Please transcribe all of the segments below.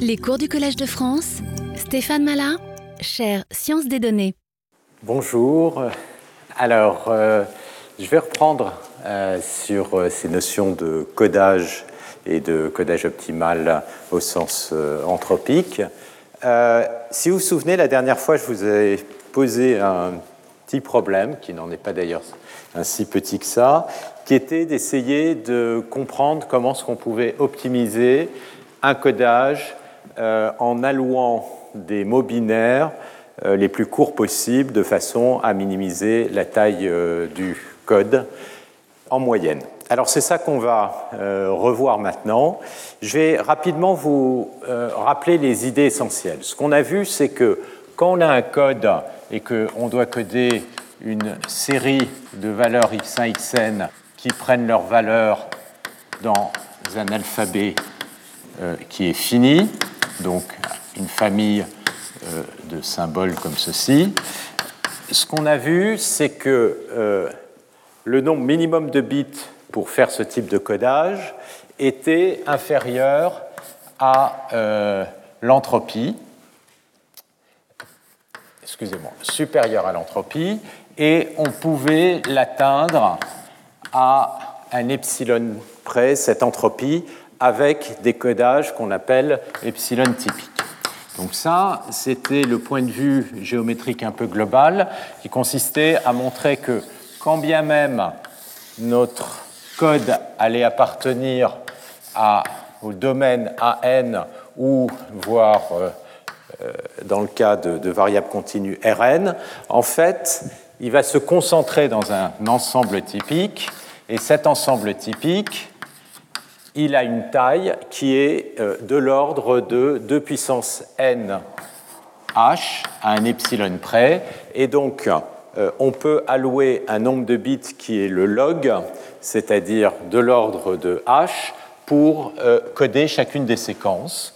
Les cours du Collège de France, Stéphane Malin, chaire Sciences des données. Bonjour. Alors, euh, je vais reprendre euh, sur euh, ces notions de codage et de codage optimal au sens anthropique. si vous vous souvenez, la dernière fois, je vous ai posé un petit problème, qui n'en est pas d'ailleurs un si petit que ça, qui était d'essayer de comprendre comment est-ce qu'on pouvait optimiser un codage euh, en allouant des mots binaires euh, les plus courts possibles de façon à minimiser la taille euh, du code en moyenne. Alors c'est ça qu'on va revoir maintenant. Je vais rapidement vous rappeler les idées essentielles. Ce qu'on a vu, c'est que quand on a un code et qu'on doit coder une série de valeurs x1, xn qui prennent leur valeur dans un alphabet qui est fini, donc une famille euh, de symboles comme ceci. Ce qu'on a vu, c'est que euh, le nombre minimum de bits pour faire ce type de codage était inférieur à l'entropie, excusez-moi, supérieur à l'entropie, et on pouvait l'atteindre à un epsilon près, cette entropie, avec des codages qu'on appelle epsilon typiques. Donc ça, c'était le point de vue géométrique un peu global qui consistait à montrer que quand bien même notre code allait appartenir au domaine AN ou voire euh, euh, dans le cas de, de variables continues Rn, en fait, il va se concentrer dans un ensemble typique et cet ensemble typique il a une taille qui est euh, de l'ordre de 2 puissance n h à un epsilon près. Et donc, euh, on peut allouer un nombre de bits qui est le log, c'est-à-dire de l'ordre de h, pour euh, coder chacune des séquences.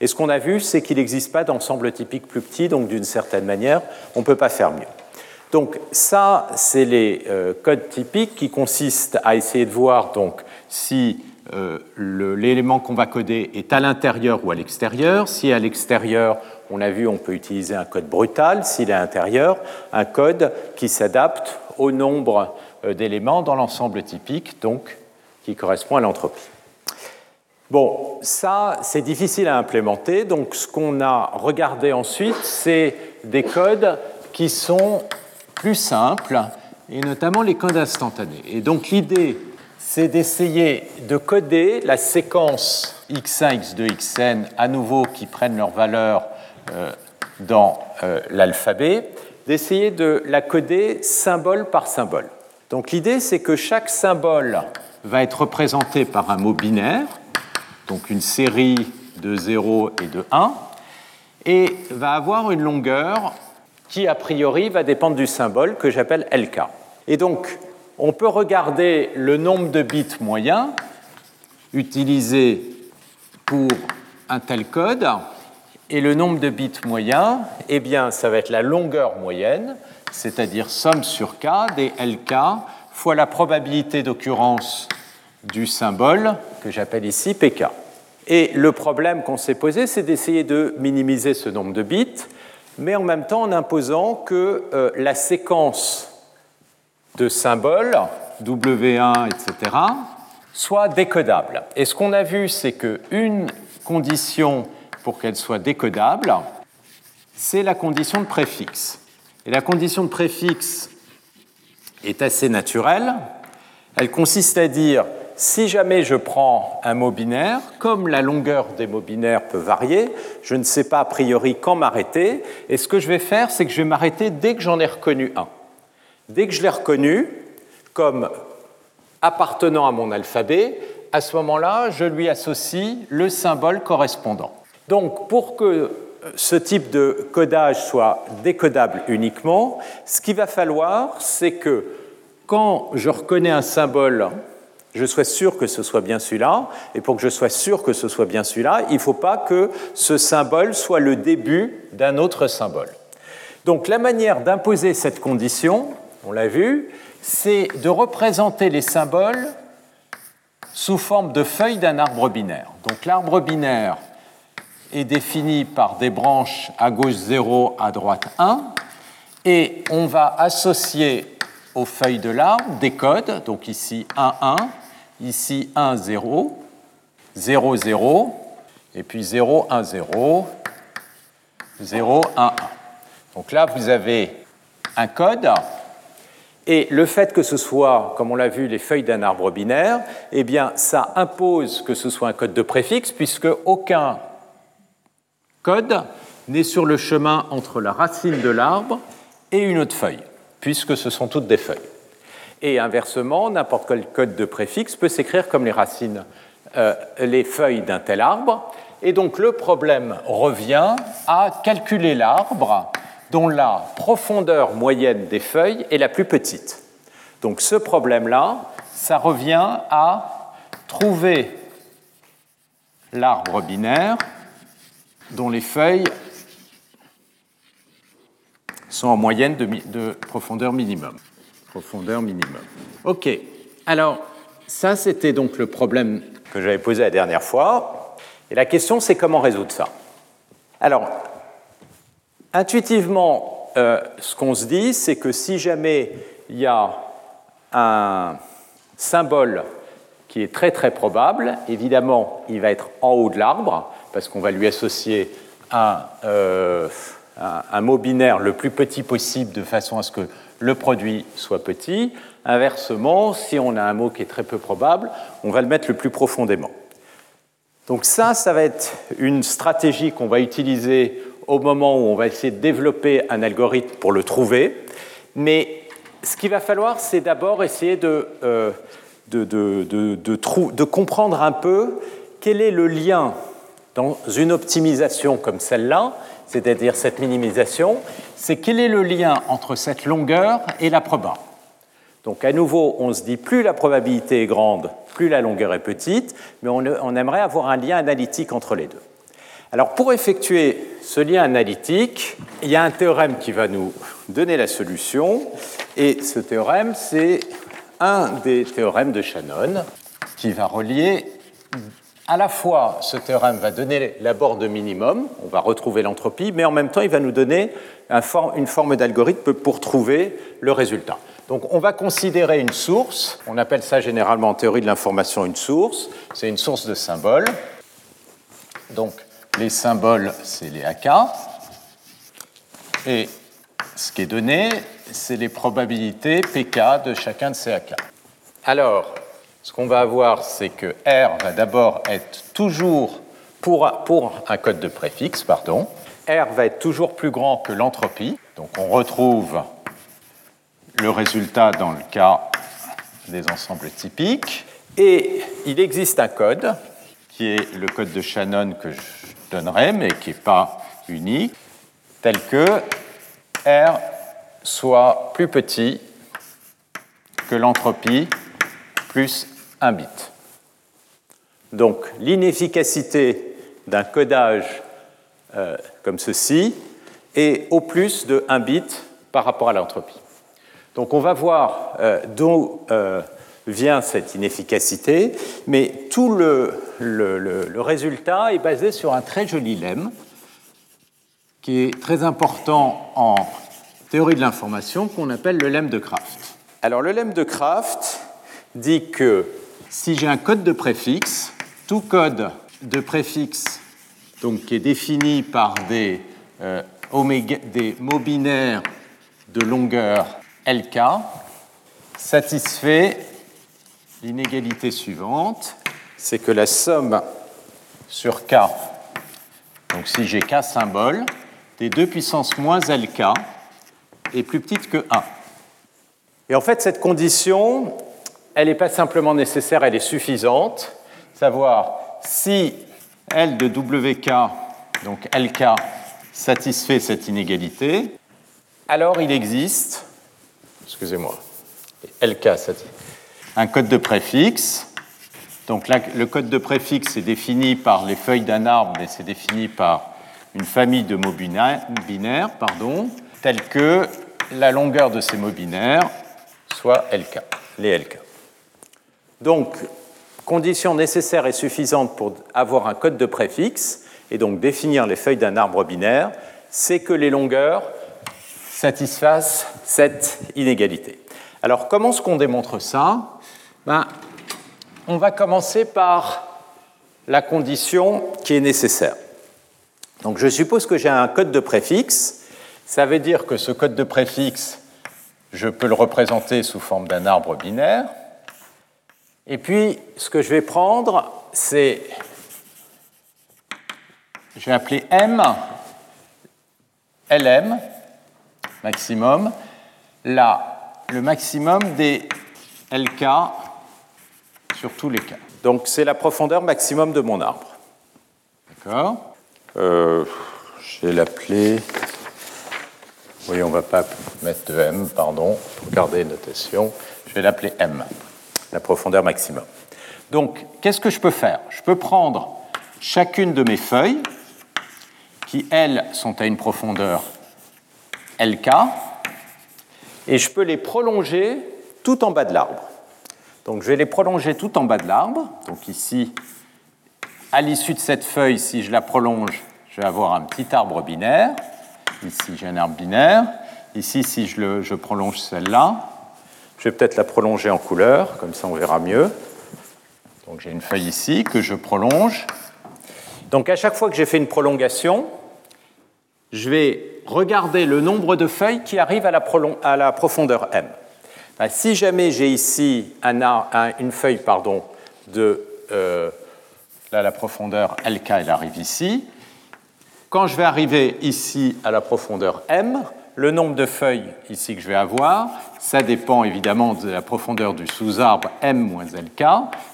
Et ce qu'on a vu, c'est qu'il n'existe pas d'ensemble typique plus petit, donc d'une certaine manière, on ne peut pas faire mieux. Donc ça, c'est les codes typiques qui consistent à essayer de voir donc si euh, l'élément qu'on va coder est à l'intérieur ou à l'extérieur. Si à l'extérieur, on a vu, on peut utiliser un code brutal. S'il est à l'intérieur, un code qui s'adapte au nombre euh, d'éléments dans l'ensemble typique, donc qui correspond à l'entropie. Bon, ça, c'est difficile à implémenter. Donc, ce qu'on a regardé ensuite, c'est des codes qui sont plus simples, et notamment les codes instantanés. Et donc, l'idée c'est d'essayer de coder la séquence x1, x2, xn à nouveau qui prennent leur valeur euh, dans euh, l'alphabet, d'essayer de la coder symbole par symbole. Donc l'idée, c'est que chaque symbole va être représenté par un mot binaire, donc une série de 0 et de 1, et va avoir une longueur qui, a priori, va dépendre du symbole que j'appelle LK. Et donc, on peut regarder le nombre de bits moyen utilisé pour un tel code. Et le nombre de bits moyen, eh bien, ça va être la longueur moyenne, c'est-à-dire somme sur k des LK fois la probabilité d'occurrence du symbole que j'appelle ici PK. Et le problème qu'on s'est posé, c'est d'essayer de minimiser ce nombre de bits, mais en même temps en imposant que euh, la séquence de symboles, W1, etc., soit décodable. Et ce qu'on a vu, c'est qu'une condition pour qu'elle soit décodable, c'est la condition de préfixe. Et la condition de préfixe est assez naturelle. Elle consiste à dire, si jamais je prends un mot binaire, comme la longueur des mots binaires peut varier, je ne sais pas a priori quand m'arrêter, et ce que je vais faire, c'est que je vais m'arrêter dès que j'en ai reconnu un. Dès que je l'ai reconnu comme appartenant à mon alphabet, à ce moment-là, je lui associe le symbole correspondant. Donc, pour que ce type de codage soit décodable uniquement, ce qu'il va falloir, c'est que quand je reconnais un symbole, je sois sûr que ce soit bien celui-là, et pour que je sois sûr que ce soit bien celui-là, il ne faut pas que ce symbole soit le début d'un autre symbole. Donc la manière d'imposer cette condition, on l'a vu, c'est de représenter les symboles sous forme de feuilles d'un arbre binaire. Donc l'arbre binaire est défini par des branches à gauche 0, à droite 1, et on va associer aux feuilles de l'arbre des codes, donc ici 1, 1, ici 1, 0, 0, 0, et puis 0, 1, 0, 0, 1, 1. Donc là, vous avez un code, et le fait que ce soit, comme on l'a vu, les feuilles d'un arbre binaire, eh bien, ça impose que ce soit un code de préfixe, puisque aucun code n'est sur le chemin entre la racine de l'arbre et une autre feuille, puisque ce sont toutes des feuilles. Et inversement, n'importe quel code de préfixe peut s'écrire comme les racines, euh, les feuilles d'un tel arbre. Et donc le problème revient à calculer l'arbre dont la profondeur moyenne des feuilles est la plus petite. Donc ce problème-là, ça revient à trouver l'arbre binaire dont les feuilles sont en moyenne de, profondeur minimum. Profondeur minimum. OK. Alors, ça, c'était donc le problème que j'avais posé la dernière fois. Et la question, c'est comment résoudre ça? Alors, intuitivement, euh, ce qu'on se dit, c'est que si jamais il y a un symbole qui est très très probable, évidemment, il va être en haut de l'arbre, parce qu'on va lui associer un, euh, un, mot binaire le plus petit possible de façon à ce que le produit soit petit. Inversement, si on a un mot qui est très peu probable, on va le mettre le plus profondément. Donc ça, ça va être une stratégie qu'on va utiliser au moment où on va essayer de développer un algorithme pour le trouver. Mais ce qu'il va falloir, c'est d'abord essayer de, euh, de, comprendre un peu quel est le lien dans une optimisation comme celle-là c'est-à-dire cette minimisation, c'est quel est le lien entre cette longueur et la proba. Donc à nouveau, on se dit plus la probabilité est grande, plus la longueur est petite, mais on, aimerait avoir un lien analytique entre les deux. Alors pour effectuer ce lien analytique, il y a un théorème qui va nous donner la solution, et ce théorème, c'est un des théorèmes de Shannon qui va relier à la fois, ce théorème va donner la de minimum, on va retrouver l'entropie, mais en même temps, il va nous donner une forme d'algorithme pour trouver le résultat. Donc, on va considérer une source, on appelle ça généralement en théorie de l'information une source, c'est une source de symboles. Donc, les symboles, c'est les AK. Et ce qui est donné, c'est les probabilités PK de chacun de ces AK. Alors, ce qu'on va avoir, c'est que R va d'abord être toujours, pour, un code de préfixe, pardon, R va être toujours plus grand que l'entropie. Donc on retrouve le résultat dans le cas des ensembles typiques. Et il existe un code, qui est le code de Shannon que je donnerai, mais qui n'est pas unique, tel que R soit plus petit que l'entropie plus un bit. Donc l'inefficacité d'un codage euh, comme ceci est au plus de 1 bit par rapport à l'entropie. Donc on va voir euh, d'où euh, vient cette inefficacité, mais tout le, résultat est basé sur un très joli lemme qui est très important en théorie de l'information qu'on appelle le lemme de Kraft. Alors le lemme de Kraft dit que si j'ai un code de préfixe, tout code de préfixe donc, qui est défini par des, euh, des mots binaires de longueur LK satisfait l'inégalité suivante, c'est que la somme sur K, donc si j'ai K symbole, des 2 puissance moins LK est plus petite que 1. Et en fait, cette condition, elle n'est pas simplement nécessaire, elle est suffisante. Savoir si L de WK, donc LK, satisfait cette inégalité, alors il existe, excusez-moi, LK un code de préfixe. Donc le code de préfixe est défini par les feuilles d'un arbre, mais c'est défini par une famille de mots binaires, pardon, tels que la longueur de ces mots binaires soit LK, les LK. Donc, condition nécessaire et suffisante pour avoir un code de préfixe, et donc définir les feuilles d'un arbre binaire, c'est que les longueurs satisfassent cette inégalité. Alors comment est-ce qu'on démontre ça? Ben, On va commencer par la condition qui est nécessaire. Donc je suppose que j'ai un code de préfixe. Ça veut dire que ce code de préfixe, je peux le représenter sous forme d'un arbre binaire. Et puis, ce que je vais prendre, c'est, je vais appeler M, LM, maximum, là, le maximum des LK sur tous les cas. Donc, c'est la profondeur maximum de mon arbre. D'accord euh, je vais l'appeler. Oui, on ne va pas mettre de M, pardon, pour garder notation. Je vais l'appeler M, la profondeur maximum. Donc, qu'est-ce que je peux faire? Je peux prendre chacune de mes feuilles, qui, elles, sont à une profondeur LK, et je peux les prolonger tout en bas de l'arbre. Donc, je vais les prolonger tout en bas de l'arbre. Donc, ici, à l'issue de cette feuille, si je la prolonge, je vais avoir un petit arbre binaire. Ici, j'ai un arbre binaire. Ici, si je, prolonge celle-là, je vais peut-être la prolonger en couleur, comme ça on verra mieux. Donc j'ai une feuille ici que je prolonge. Donc à chaque fois que j'ai fait une prolongation, je vais regarder le nombre de feuilles qui arrivent à la, profondeur m. Ben, si jamais j'ai ici une feuille pardon, de euh, la profondeur LK, elle arrive ici. Quand je vais arriver ici à la profondeur M, le nombre de feuilles ici que je vais avoir, ça dépend évidemment de la profondeur du sous-arbre M moins LK.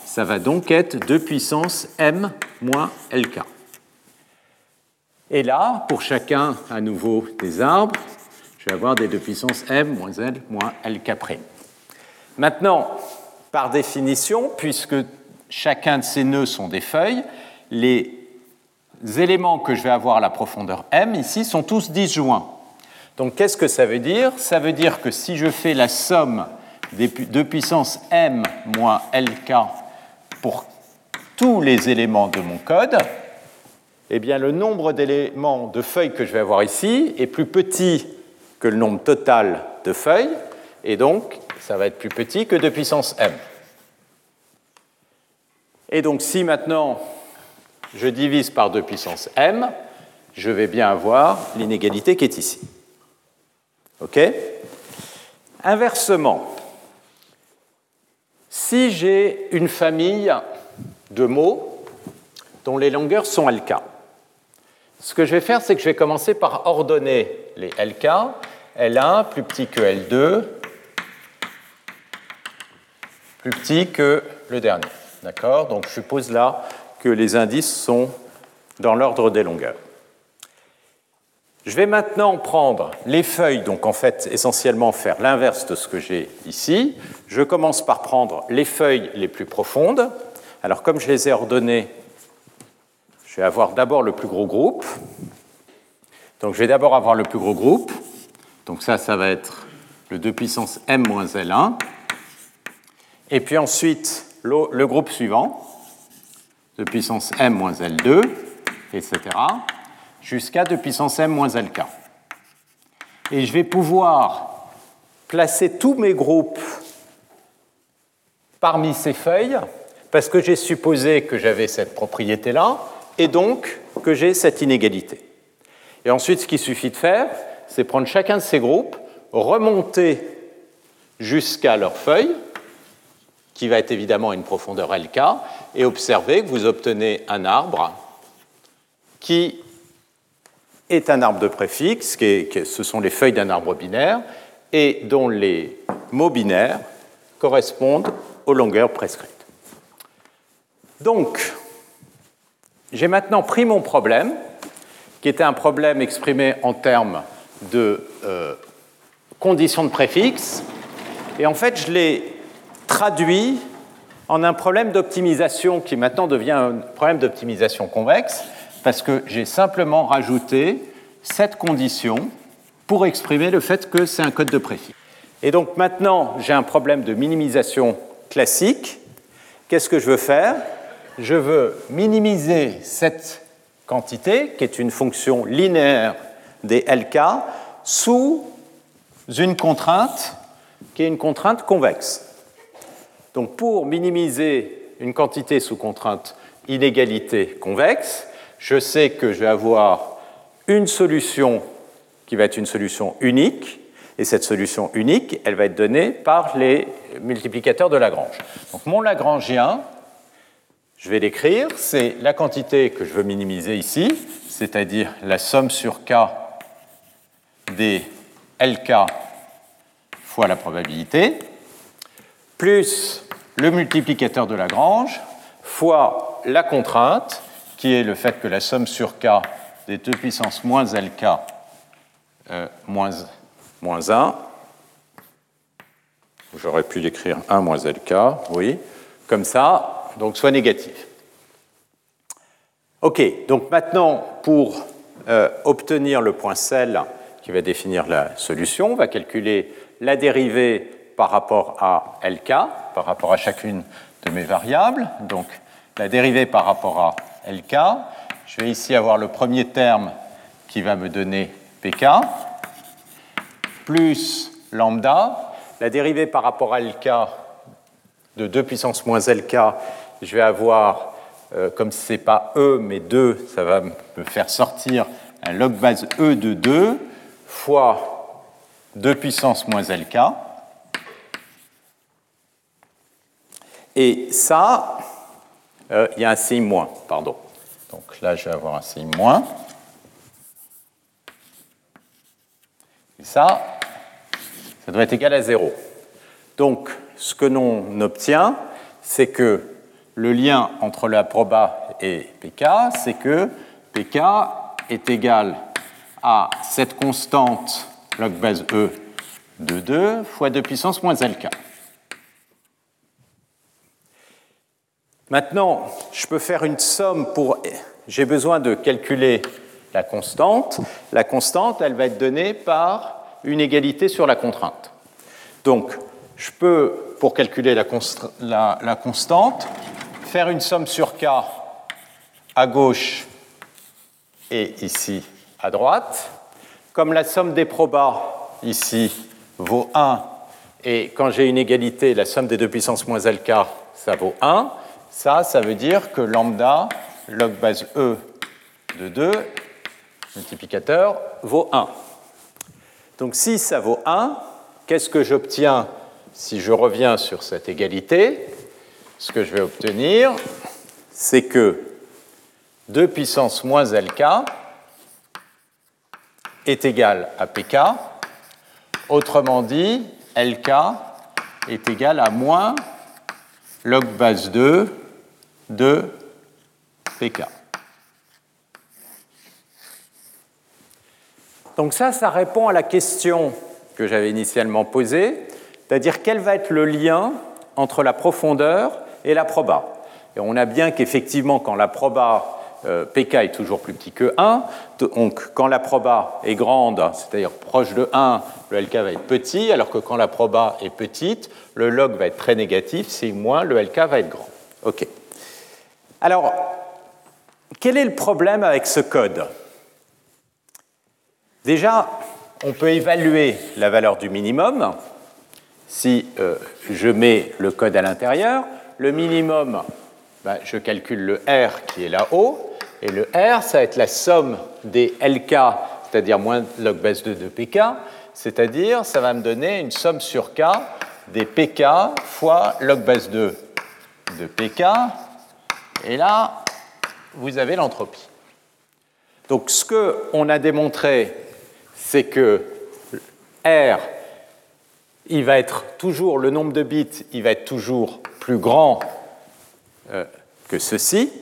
Ça va donc être 2 puissance M moins LK. Et là, pour chacun à nouveau des arbres, je vais avoir des 2 puissance M moins L moins LK'. Maintenant, par définition, puisque chacun de ces nœuds sont des feuilles, les éléments que je vais avoir à la profondeur m ici sont tous disjoints. Donc qu'est-ce que ça veut dire? Ça veut dire que si je fais la somme des deux puissances m moins lk pour tous les éléments de mon code, eh bien le nombre d'éléments de feuilles que je vais avoir ici est plus petit que le nombre total de feuilles, et donc ça va être plus petit que 2 puissance m. Et donc si maintenant je divise par 2 puissance m, je vais bien avoir l'inégalité qui est ici. OK? Inversement, si j'ai une famille de mots dont les longueurs sont LK, ce que je vais faire, c'est que je vais commencer par ordonner les LK. L1 plus petit que L2, plus petit que le dernier. D'accord? Donc je suppose là que les indices sont dans l'ordre des longueurs. Je vais maintenant prendre les feuilles, donc en fait essentiellement faire l'inverse de ce que j'ai ici. Je commence par prendre les feuilles les plus profondes. Alors comme je les ai ordonnées, je vais avoir d'abord le plus gros groupe. Donc je vais d'abord avoir le plus gros groupe. Donc ça, ça va être le 2 puissance m moins L1. Et puis ensuite, le groupe suivant, de puissance m moins L2, etc., jusqu'à 2 puissance m moins Lk. Et je vais pouvoir placer tous mes groupes parmi ces feuilles, parce que j'ai supposé que j'avais cette propriété-là, et donc que j'ai cette inégalité. Et ensuite, ce qu'il suffit de faire, c'est prendre chacun de ces groupes, remonter jusqu'à leur feuille, qui va être évidemment une profondeur LK, et observez que vous obtenez un arbre qui est un arbre de préfixe, ce sont les feuilles d'un arbre binaire, et dont les mots binaires correspondent aux longueurs prescrites. Donc, j'ai maintenant pris mon problème, qui était un problème exprimé en termes de euh, conditions de préfixe, et en fait, je l'ai traduit en un problème d'optimisation qui maintenant devient un problème d'optimisation convexe, parce que j'ai simplement rajouté cette condition pour exprimer le fait que c'est un code de préfixe. Et donc maintenant, j'ai un problème de minimisation classique. Qu'est-ce que je veux faire? Je veux minimiser cette quantité, qui est une fonction linéaire des LK, sous une contrainte qui est une contrainte convexe. Donc pour minimiser une quantité sous contrainte inégalité convexe, je sais que je vais avoir une solution qui va être une solution unique, et cette solution unique, elle va être donnée par les multiplicateurs de Lagrange. Donc mon Lagrangien, je vais l'écrire, c'est la quantité que je veux minimiser ici, c'est-à-dire la somme sur k des LK fois la probabilité, plus le multiplicateur de Lagrange fois la contrainte, qui est le fait que la somme sur k des 2 puissance moins LK euh, moins, moins 1, j'aurais pu l'écrire 1 moins LK, oui, comme ça, donc soit négatif. Ok, donc maintenant, pour euh, obtenir le point sel qui va définir la solution, on va calculer la dérivée par rapport à LK, par rapport à chacune de mes variables. Donc la dérivée par rapport à LK, je vais ici avoir le premier terme qui va me donner pk, plus lambda. La dérivée par rapport à lk de 2 puissance moins lk, je vais avoir, euh, comme ce n'est pas e mais 2, ça va me faire sortir un log base e de 2 fois 2 puissance moins lk. Et ça, euh, il y a un signe moins, pardon. Donc là, je vais avoir un signe moins. Et ça, ça doit être égal à 0. Donc, ce que l'on obtient, c'est que le lien entre la proba et pk, c'est que pk est égal à cette constante log base e de 2 fois 2 puissance moins lk. Maintenant, je peux faire une somme pour... J'ai besoin de calculer la constante. La constante, elle va être donnée par une égalité sur la contrainte. Donc, je peux, pour calculer la, constante, faire une somme sur k à gauche et ici à droite. Comme la somme des probas ici vaut 1, et quand j'ai une égalité, la somme des deux puissances moins lk, ça vaut 1, ça, ça veut dire que lambda log base E de 2, multiplicateur, vaut 1. Donc si ça vaut 1, qu'est-ce que j'obtiens si je reviens sur cette égalité? Ce que je vais obtenir, c'est que 2 puissance moins LK est égal à PK. Autrement dit, LK est égal à moins log base 2 de PK. Donc ça, ça répond à la question que j'avais initialement posée, c'est-à-dire quel va être le lien entre la profondeur et la proba. Et on a bien qu'effectivement, quand la proba euh, pk est toujours plus petit que 1, donc quand la proba est grande, c'est-à-dire proche de 1, le lk va être petit, alors que quand la proba est petite, le log va être très négatif, c'est moins, le lk va être grand. OK. Alors, quel est le problème avec ce code? Déjà, on peut évaluer la valeur du minimum si euh, je mets le code à l'intérieur. Le minimum, ben, je calcule le R qui est là-haut, et le R, ça va être la somme des LK, c'est-à-dire moins log base 2 de PK, c'est-à-dire ça va me donner une somme sur K des PK fois log base 2 de PK et là, vous avez l'entropie. Donc ce qu'on a démontré, c'est que R, il va être toujours, le nombre de bits, il va être toujours plus grand euh, que ceci,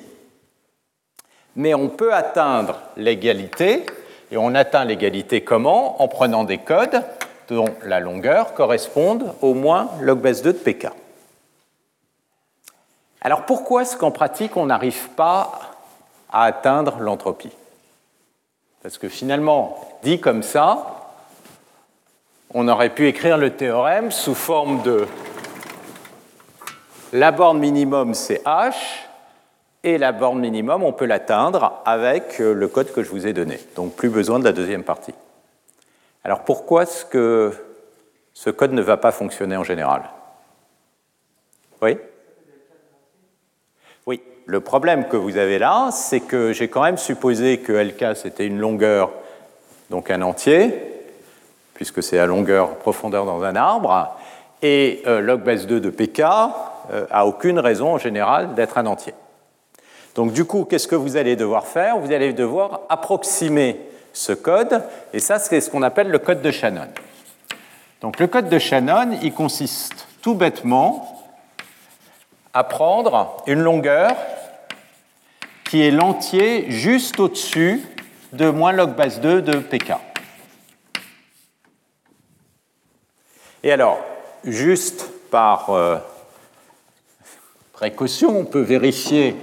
mais on peut atteindre l'égalité, et on atteint l'égalité comment? En prenant des codes dont la longueur corresponde au moins log base 2 de pk. Alors pourquoi est-ce qu'en pratique on n'arrive pas à atteindre l'entropie? Parce que finalement, dit comme ça, on aurait pu écrire le théorème sous forme de la borne minimum c'est h, Et la borne minimum, on peut l'atteindre avec euh, le code que je vous ai donné. Donc plus besoin de la deuxième partie. Alors pourquoi est-ce que ce code ne va pas fonctionner en général? Oui? Oui, le problème que vous avez là, c'est que j'ai quand même supposé que LK c'était une longueur, donc un entier, puisque c'est à longueur profondeur dans un arbre, et euh, log base 2 de pk euh, a aucune raison en général d'être un entier. Donc du coup, qu'est-ce que vous allez devoir faire? Vous allez devoir approximer ce code, et ça c'est ce qu'on appelle le code de Shannon. Donc le code de Shannon, il consiste tout bêtement à prendre une longueur qui est l'entier juste au-dessus de moins log base 2 de pk. Et alors, juste par euh, précaution, on peut vérifier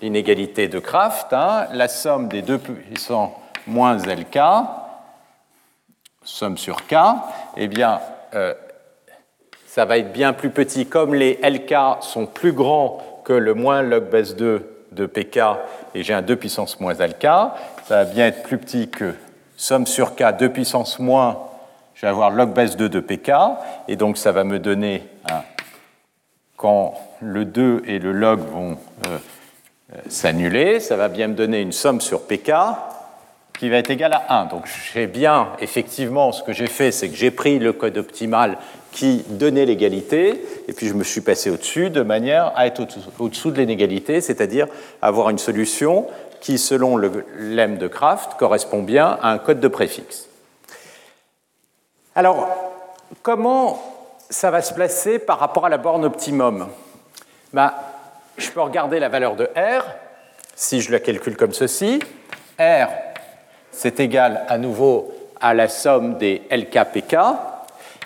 l'inégalité de Kraft, hein. la somme des deux puissants moins LK, somme sur K, eh bien, euh, ça va être bien plus petit. Comme les LK sont plus grands que le moins log base 2 de PK, et j'ai un 2 puissance moins LK, ça va bien être plus petit que somme sur K, 2 puissance moins, je vais avoir log base 2 de PK, et donc ça va me donner, quand le 2 et le log vont euh, euh, s'annuler, ça va bien me donner une somme sur pk qui va être égale à 1. Donc j'ai bien, effectivement, ce que j'ai fait, c'est que j'ai pris le code optimal qui donnait l'égalité, et puis je me suis passé au-dessus de manière à être au-dessous de l'inégalité, c'est-à-dire avoir une solution qui, selon le lemme de Kraft, correspond bien à un code de préfixe. Alors, comment ça va se placer par rapport à la borne optimum? Ben, je peux regarder la valeur de R, si je la calcule comme ceci. R, c'est égal à nouveau à la somme des LKPK.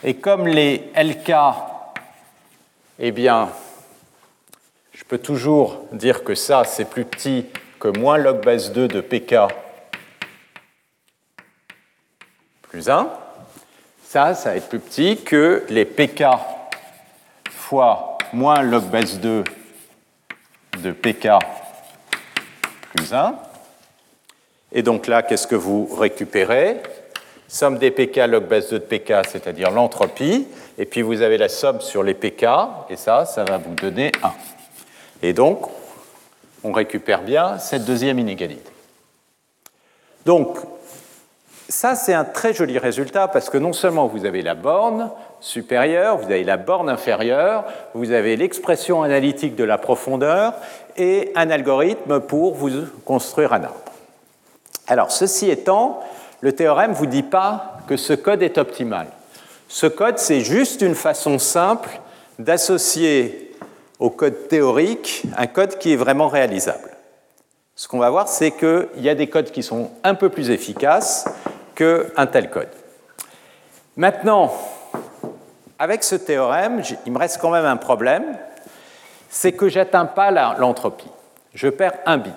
Et comme les LK, eh bien, je peux toujours dire que ça, c'est plus petit que moins log base 2 de PK plus 1. Ça, ça va être plus petit que les PK fois moins log base 2 de pk plus 1. Et donc là, qu'est-ce que vous récupérez? Somme des pk log base 2 de pk, c'est-à-dire l'entropie, et puis vous avez la somme sur les pk, et ça, ça va vous donner 1. Et donc, on récupère bien cette deuxième inégalité. Donc, ça, c'est un très joli résultat parce que non seulement vous avez la borne supérieure, vous avez la borne inférieure, vous avez l'expression analytique de la profondeur et un algorithme pour vous construire un arbre. Alors, ceci étant, le théorème ne vous dit pas que ce code est optimal. Ce code, c'est juste une façon simple d'associer au code théorique un code qui est vraiment réalisable. Ce qu'on va voir, c'est qu'il y a des codes qui sont un peu plus efficaces qu'un tel code. Maintenant, avec ce théorème, il me reste quand même un problème, c'est que j'atteins pas l'entropie. Je perds un bit.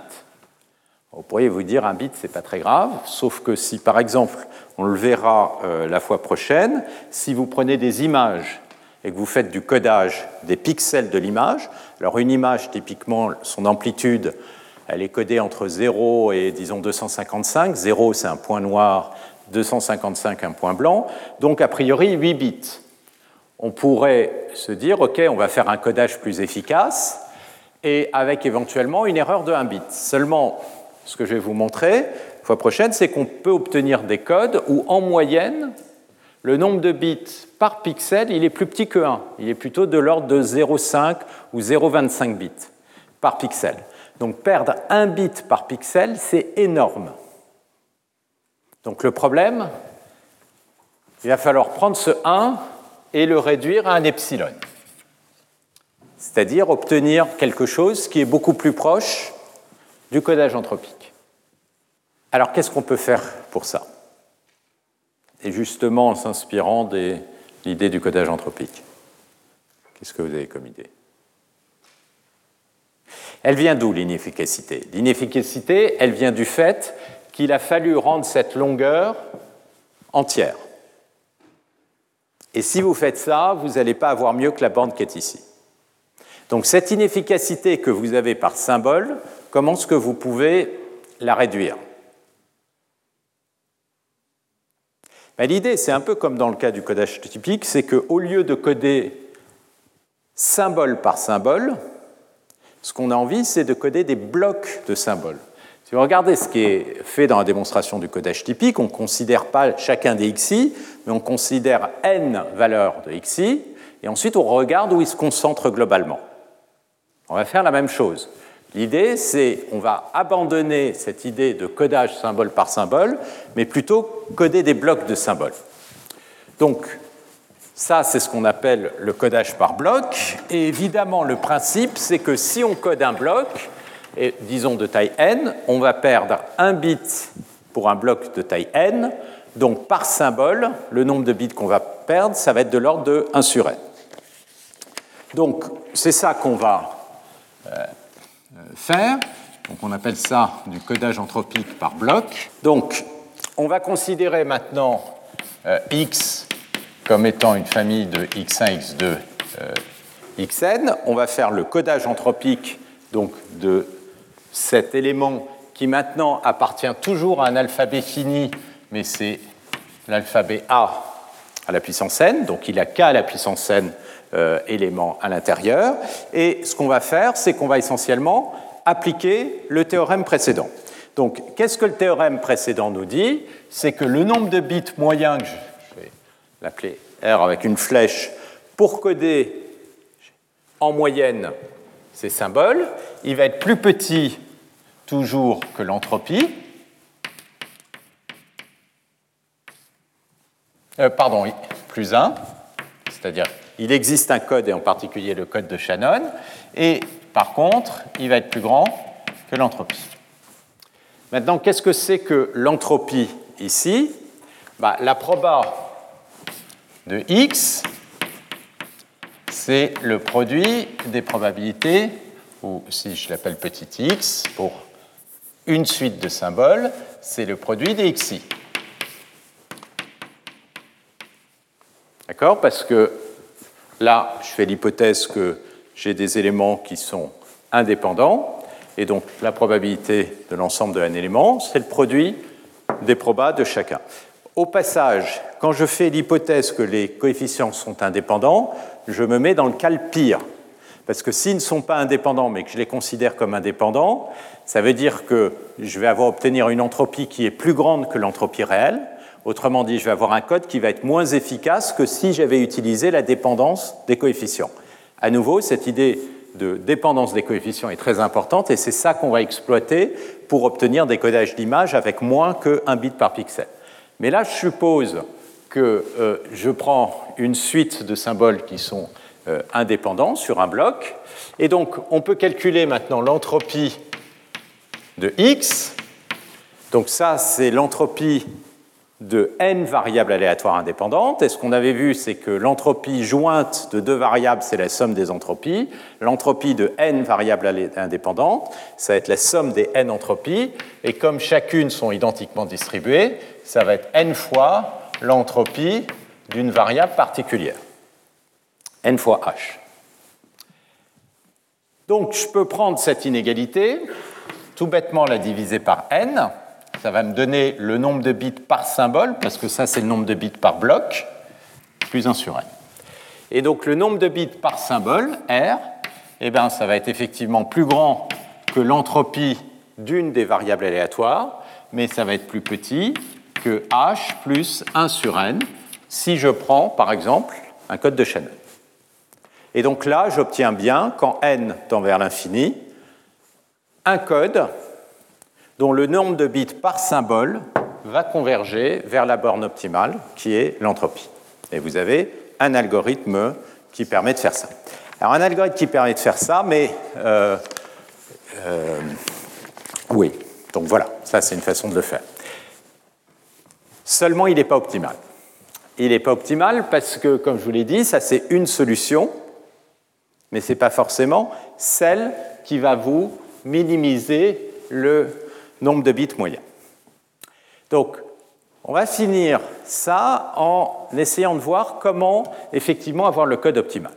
Vous pourriez vous dire un bit, c'est pas très grave, sauf que si par exemple, on le verra euh, la fois prochaine, si vous prenez des images et que vous faites du codage des pixels de l'image, alors une image typiquement, son amplitude, elle est codée entre 0 et disons 255. 0 c'est un point noir, 255 un point blanc, donc a priori 8 bits. On pourrait se dire, OK, on va faire un codage plus efficace et avec éventuellement une erreur de 1 bit. Seulement, ce que je vais vous montrer la fois prochaine, c'est qu'on peut obtenir des codes où en moyenne, le nombre de bits par pixel, il est plus petit que 1. Il est plutôt de l'ordre de 0,5 ou 0,25 bits par pixel. Donc perdre un bit par pixel, c'est énorme. Donc le problème, il va falloir prendre ce 1 et le réduire à un epsilon. C'est-à-dire obtenir quelque chose qui est beaucoup plus proche du codage anthropique. Alors qu'est-ce qu'on peut faire pour ça? Et justement en s'inspirant de l'idée du codage anthropique. Qu'est-ce que vous avez comme idée? Elle vient d'où l'inefficacité? L'inefficacité, elle vient du fait qu'il a fallu rendre cette longueur entière. Et si vous faites ça, vous n'allez pas avoir mieux que la bande qui est ici. Donc cette inefficacité que vous avez par symbole, comment est-ce que vous pouvez la réduire? Ben, L'idée, c'est un peu comme dans le cas du codage typique, c'est qu'au lieu de coder symbole par symbole, ce qu'on a envie, c'est de coder des blocs de symboles. Si vous regardez ce qui est fait dans la démonstration du codage typique, on ne considère pas chacun des xi, mais on considère n valeurs de xi, et ensuite on regarde où ils se concentrent globalement. On va faire la même chose. L'idée, c'est on va abandonner cette idée de codage symbole par symbole, mais plutôt coder des blocs de symboles. Donc, ça, c'est ce qu'on appelle le codage par bloc. Et évidemment, le principe, c'est que si on code un bloc, disons de taille n, on va perdre un bit pour un bloc de taille n. Donc par symbole, le nombre de bits qu'on va perdre, ça va être de l'ordre de 1 sur n. Donc c'est ça qu'on va euh, faire. Donc on appelle ça du codage anthropique par bloc. Donc on va considérer maintenant euh, x comme étant une famille de x1, x2, xn. On va faire le codage anthropique donc de cet élément qui maintenant appartient toujours à un alphabet fini, mais c'est l'alphabet A à la puissance n, donc il a qu'à la puissance n euh, éléments à l'intérieur. Et ce qu'on va faire, c'est qu'on va essentiellement appliquer le théorème précédent. Donc, qu'est-ce que le théorème précédent nous dit? C'est que le nombre de bits moyen, que je l'appeler R avec une flèche, pour coder en moyenne ces symboles, il va être plus petit toujours que l'entropie. Euh, pardon, plus 1, c'est-à-dire il existe un code, et en particulier le code de Shannon, et par contre, il va être plus grand que l'entropie. Maintenant, qu'est-ce que c'est que l'entropie ici? Bah, La proba de x, c'est le produit des probabilités, ou si je l'appelle petit x, pour une suite de symboles, c'est le produit des xi. D'accord? Parce que là, je fais l'hypothèse que j'ai des éléments qui sont indépendants, et donc la probabilité de l'ensemble de un élément, c'est le produit des probas de chacun. Au passage, quand je fais l'hypothèse que les coefficients sont indépendants, je me mets dans le cas le pire. Parce que s'ils ne sont pas indépendants, mais que je les considère comme indépendants, ça veut dire que je vais avoir obtenir une entropie qui est plus grande que l'entropie réelle. Autrement dit, je vais avoir un code qui va être moins efficace que si j'avais utilisé la dépendance des coefficients. À nouveau, cette idée de dépendance des coefficients est très importante et c'est ça qu'on va exploiter pour obtenir des codages d'images avec moins qu'un bit par pixel. Mais là, je suppose que euh, je prends une suite de symboles qui sont euh, indépendants sur un bloc, et donc on peut calculer maintenant l'entropie de x. Donc ça, c'est l'entropie de n variables aléatoires indépendantes. Et ce qu'on avait vu, c'est que l'entropie jointe de deux variables, c'est la somme des entropies. L'entropie de n variables indépendantes, ça va être la somme des n entropies. Et comme chacune sont identiquement distribuées, ça va être n fois l'entropie d'une variable particulière. n fois h. Donc je peux prendre cette inégalité, tout bêtement la diviser par n, ça va me donner le nombre de bits par symbole, parce que ça c'est le nombre de bits par bloc, plus 1 sur n. Et donc le nombre de bits par symbole, R, eh bien, ça va être effectivement plus grand que l'entropie d'une des variables aléatoires, mais ça va être plus petit h plus 1 sur n si je prends par exemple un code de Shannon. Et donc là, j'obtiens bien, quand n tend vers l'infini, un code dont le nombre de bits par symbole va converger vers la borne optimale, qui est l'entropie. Et vous avez un algorithme qui permet de faire ça. Alors un algorithme qui permet de faire ça, mais euh, euh, oui, donc voilà, ça c'est une façon de le faire. Seulement, il n'est pas optimal. Il n'est pas optimal parce que, comme je vous l'ai dit, ça c'est une solution, mais ce n'est pas forcément celle qui va vous minimiser le nombre de bits moyen. Donc, on va finir ça en essayant de voir comment effectivement avoir le code optimal.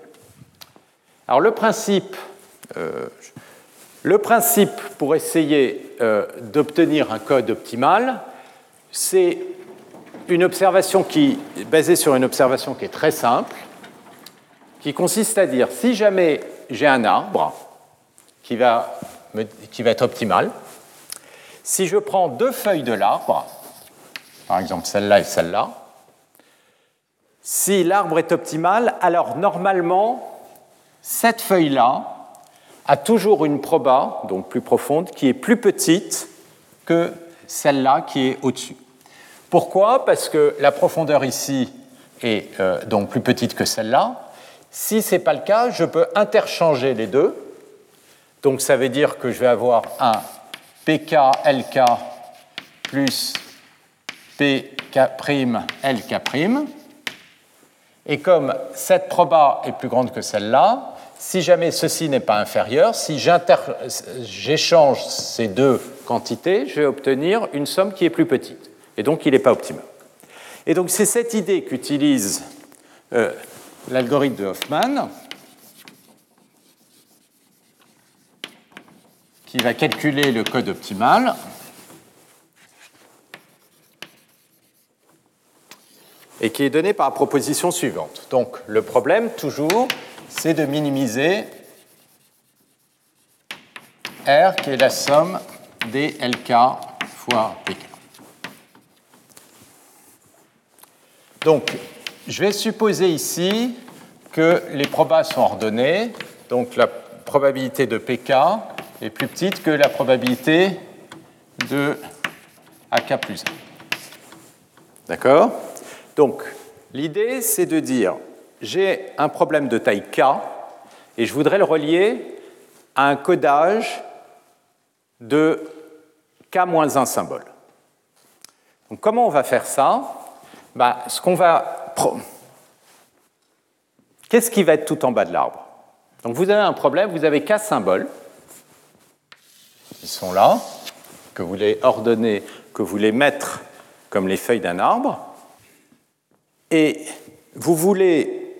Alors le principe, euh, le principe pour essayer euh, d'obtenir un code optimal, c'est une observation qui est basée sur une observation qui est très simple, qui consiste à dire si jamais j'ai un arbre qui va, qui va être optimal, si je prends deux feuilles de l'arbre, par exemple celle-là et celle-là, si l'arbre est optimal, alors normalement, cette feuille-là a toujours une proba, donc plus profonde, qui est plus petite que celle-là qui est au-dessus. Pourquoi? Parce que la profondeur ici est euh, donc plus petite que celle-là. Si ce n'est pas le cas, je peux interchanger les deux. Donc ça veut dire que je vais avoir un PK LK plus PK' LK'. Et comme cette proba est plus grande que celle-là, si jamais ceci n'est pas inférieur, si j'échange ces deux quantités, je vais obtenir une somme qui est plus petite. Et donc, il n'est pas optimal. Et donc, c'est cette idée qu'utilise euh, l'algorithme de Hoffman, qui va calculer le code optimal. et qui est donné par la proposition suivante. Donc le problème, toujours, c'est de minimiser R, qui est la somme des LK fois PK. Donc, je vais supposer ici que les probas sont ordonnées, donc la probabilité de PK est plus petite que la probabilité de AK plus 1. D'accord? Donc, l'idée, c'est de dire, j'ai un problème de taille K et je voudrais le relier à un codage de K-1 symbole. Donc, comment on va faire ça? Bah. Qu'est-ce qui va être tout en bas de l'arbre Donc vous avez un problème, vous avez K symboles qui sont là, que vous voulez ordonner, que vous voulez mettre comme les feuilles d'un arbre, et vous voulez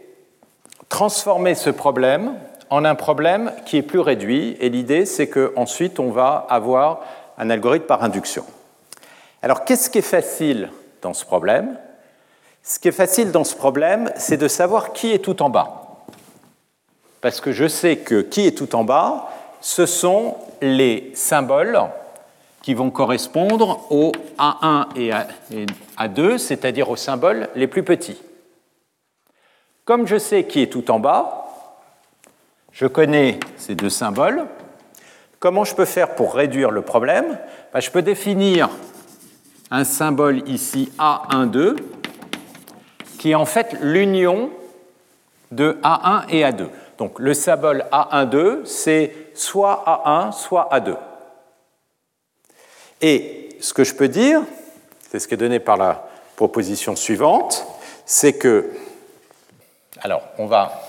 transformer ce problème en un problème qui est plus réduit, et l'idée c'est qu'ensuite on va avoir un algorithme par induction. Alors qu'est-ce qui est facile dans ce problème? Ce qui est facile dans ce problème, c'est de savoir qui est tout en bas. Parce que je sais que qui est tout en bas, ce sont les symboles qui vont correspondre au A1 et A2, c'est-à-dire aux symboles les plus petits. Comme je sais qui est tout en bas, je connais ces deux symboles. Comment je peux faire pour réduire le problème? Ben, Je peux définir un symbole ici A12 qui est en fait l'union de A1 et A2. Donc le symbole A12, c'est soit A1, soit A2. Et ce que je peux dire, c'est ce qui est donné par la proposition suivante, c'est que, alors on va,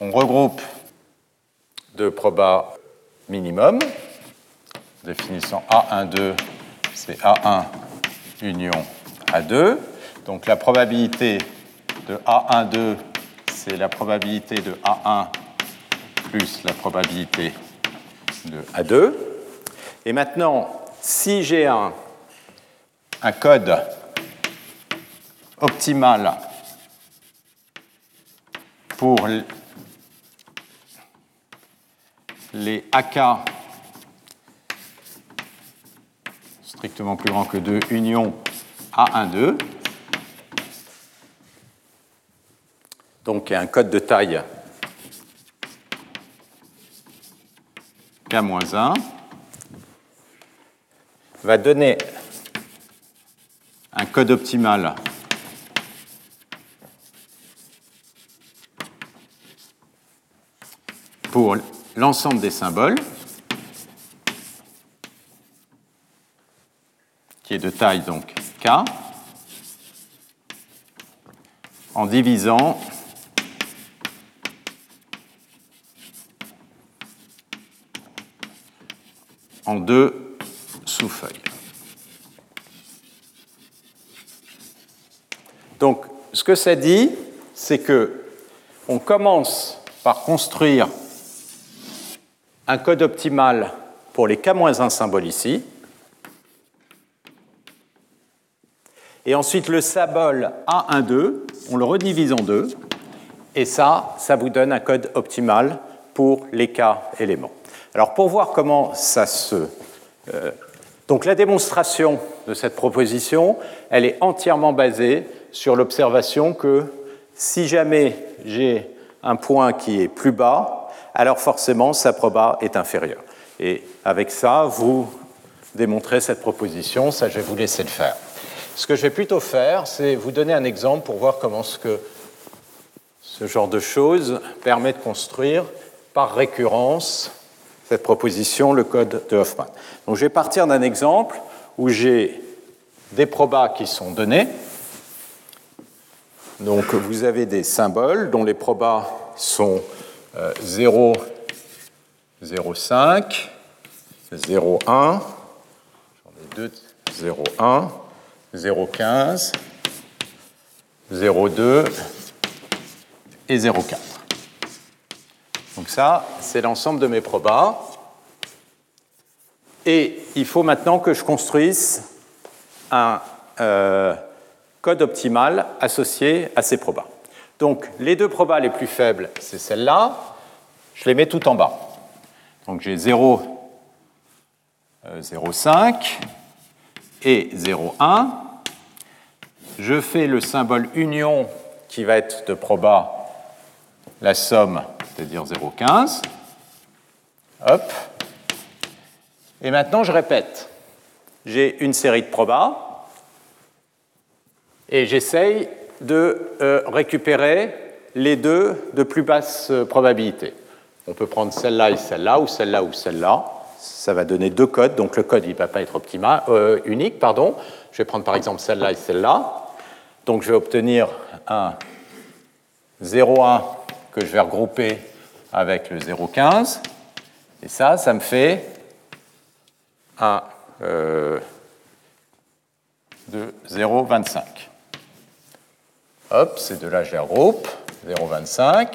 on regroupe deux probas minimum, définissant A12, c'est A1 union A2. Donc la probabilité de A12, c'est la probabilité de A1 plus la probabilité de A2. Et maintenant, si j'ai un, code optimal pour les AK strictement plus grand que 2 union A12, donc un code de taille. K-1, va donner un code optimal. Pour l'ensemble des symboles, qui est de taille donc K, en divisant en deux sous-feuille. Donc, ce que ça dit, c'est que on commence par construire un code optimal pour les K-1 symboles ici. Et ensuite, le symbole A12, on le redivise en deux. Et ça, ça vous donne un code optimal pour les K éléments. Alors, pour voir comment ça se. Euh, donc, la démonstration de cette proposition, elle est entièrement basée sur l'observation que si jamais j'ai un point qui est plus bas, alors forcément sa proba est inférieure. Et avec ça, vous démontrez cette proposition, ça je vais vous laisser le faire. Ce que je vais plutôt faire, c'est vous donner un exemple pour voir comment ce, genre de choses permet de construire par récurrence cette proposition, le code de Hoffman. Donc je vais partir d'un exemple où j'ai des probas qui sont donnés. Donc vous avez des symboles dont les probas sont 0, 0,5, 0,1, j'en ai deux, 0,1, 0,15, 0,2 et 0,4. Donc ça, c'est l'ensemble de mes probas. Et il faut maintenant que je construise un euh, code optimal associé à ces probas. Donc les deux probas les plus faibles, c'est celle-là. Je les mets tout en bas. Donc j'ai 0, 0,5 euh, et 0,1. Je fais le symbole union qui va être de proba la somme, c'est-à-dire 0,15. Hop. Et maintenant, je répète. J'ai une série de probas et j'essaye de euh, récupérer les deux de plus basse euh, probabilité. On peut prendre celle-là et celle-là, ou celle-là ou celle-là. Ça va donner deux codes, donc le code ne va pas être optimal, euh, unique. Pardon. Je vais prendre par exemple celle-là et celle-là. Donc je vais obtenir un 0,1 que je vais regrouper avec le 0,15. Et ça, ça me fait un euh, de 0,25. Hop, ces deux-là, je les regroupe. 0,25.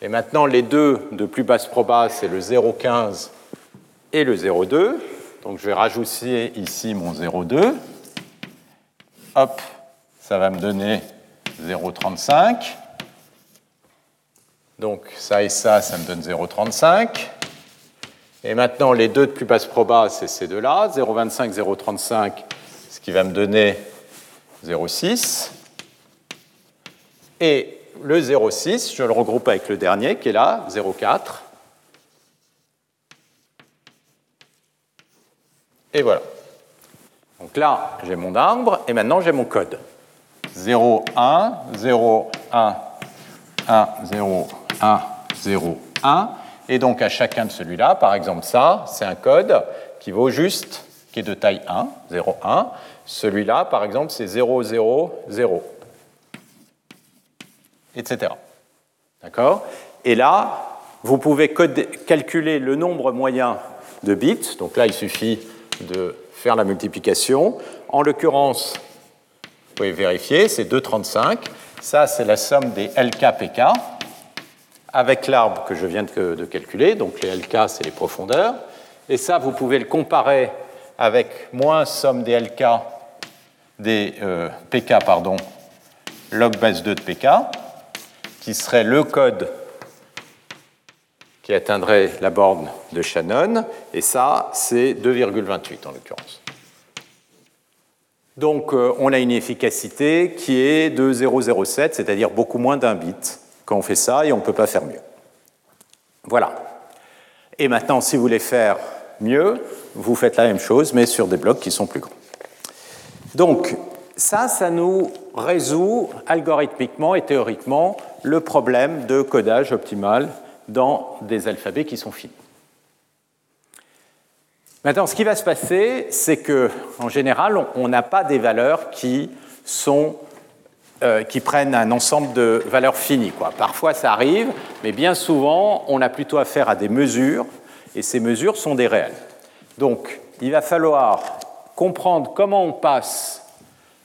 Et maintenant, les deux de plus basse proba, c'est le 0,15 et le 0,2. Donc je vais rajouter ici mon 0,2. Hop, ça va me donner 0,35. Donc ça et ça, ça me donne 0,35. Et maintenant, les deux de plus basse proba, c'est ces deux-là, 0,25, 0,35, ce qui va me donner 0,6. Et le 0,6, je le regroupe avec le dernier qui est là, 0,4. Et voilà. Donc là, j'ai mon arbre et maintenant j'ai mon code. 0, 1, 0, 1, 1, 0, 1, 0, 1. Et donc à chacun de celui-là, par exemple ça, c'est un code qui vaut juste, qui est de taille 1, 0, 1. Celui-là, par exemple, c'est 0, 0, 0 etc. D'accord? Et là, vous pouvez calculer le nombre moyen de bits. Donc là, il suffit de faire la multiplication. En l'occurrence, vous pouvez vérifier, c'est 2,35. Ça, c'est la somme des LKPK avec l'arbre que je viens de, calculer. Donc les LK, c'est les profondeurs. Et ça, vous pouvez le comparer avec moins somme des LK, des euh, PK, pardon, log base 2 de PK qui serait le code qui atteindrait la borne de Shannon, et ça, c'est 2,28 en l'occurrence. Donc, euh, on a une efficacité qui est de 0,07, c'est-à-dire beaucoup moins d'un bit quand on fait ça, et on ne peut pas faire mieux. Voilà. Et maintenant, si vous voulez faire mieux, vous faites la même chose, mais sur des blocs qui sont plus grands. Donc, ça, ça nous résout algorithmiquement et théoriquement le problème de codage optimal dans des alphabets qui sont finis. Maintenant, ce qui va se passer, c'est que, en général, on n'a pas des valeurs qui sont euh, qui prennent un ensemble de valeurs finies. Parfois, ça arrive, mais bien souvent, on a plutôt affaire à des mesures, et ces mesures sont des réels. Donc, il va falloir comprendre comment on passe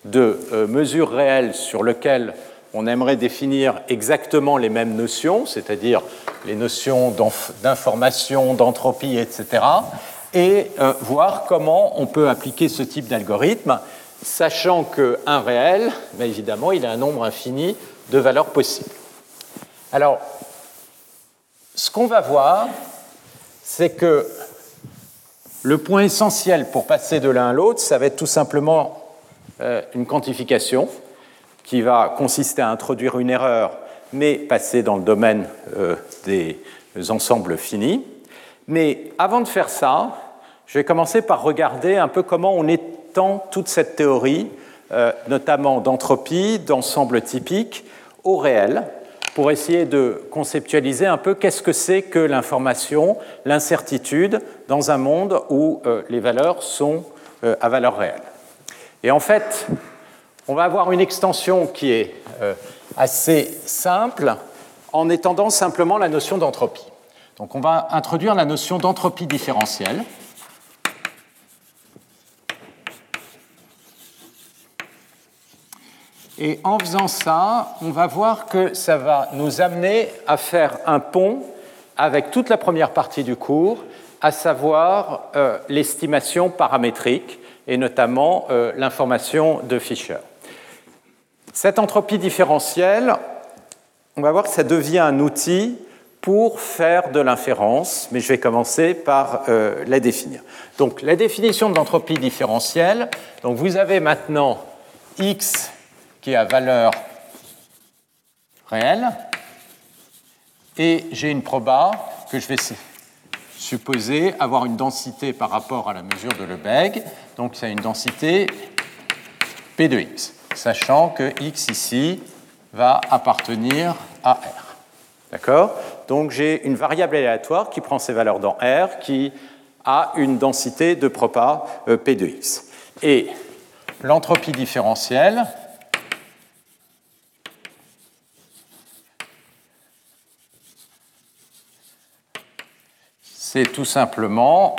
de euh, mesures réelles sur lesquelles on aimerait définir exactement les mêmes notions, c'est-à-dire les notions d'information, d'entropie, etc., et euh, voir comment on peut appliquer ce type d'algorithme, sachant qu'un réel, mais évidemment, il a un nombre infini de valeurs possibles. Alors, ce qu'on va voir, c'est que le point essentiel pour passer de l'un à l'autre, ça va être tout simplement euh, une quantification qui va consister à introduire une erreur, mais passer dans le domaine euh, des ensembles finis. Mais avant de faire ça, je vais commencer par regarder un peu comment on étend toute cette théorie, euh, notamment d'entropie, d'ensemble typique, au réel, pour essayer de conceptualiser un peu qu'est-ce que c'est que l'information, l'incertitude, dans un monde où euh, les valeurs sont à valeur réelle. Et en fait, on va avoir une extension qui est euh, assez simple en étendant simplement la notion d'entropie. Donc on va introduire la notion d'entropie différentielle. Et en faisant ça, on va voir que ça va nous amener à faire un pont avec toute la première partie du cours, à savoir euh, l'estimation paramétrique et notamment euh, l'information de Fischer. Cette entropie différentielle, on va voir que ça devient un outil pour faire de l'inférence, mais je vais commencer par euh, la définir. Donc la définition de l'entropie différentielle, donc vous avez maintenant x qui a valeur réelle, et j'ai une proba que je vais supposer avoir une densité par rapport à la mesure de Lebesgue, donc c'est une densité P de x sachant que x ici va appartenir à R. D'accord? Donc j'ai une variable aléatoire qui prend ses valeurs dans R, qui a une densité de propa euh, P de x. Et l'entropie différentielle, c'est tout simplement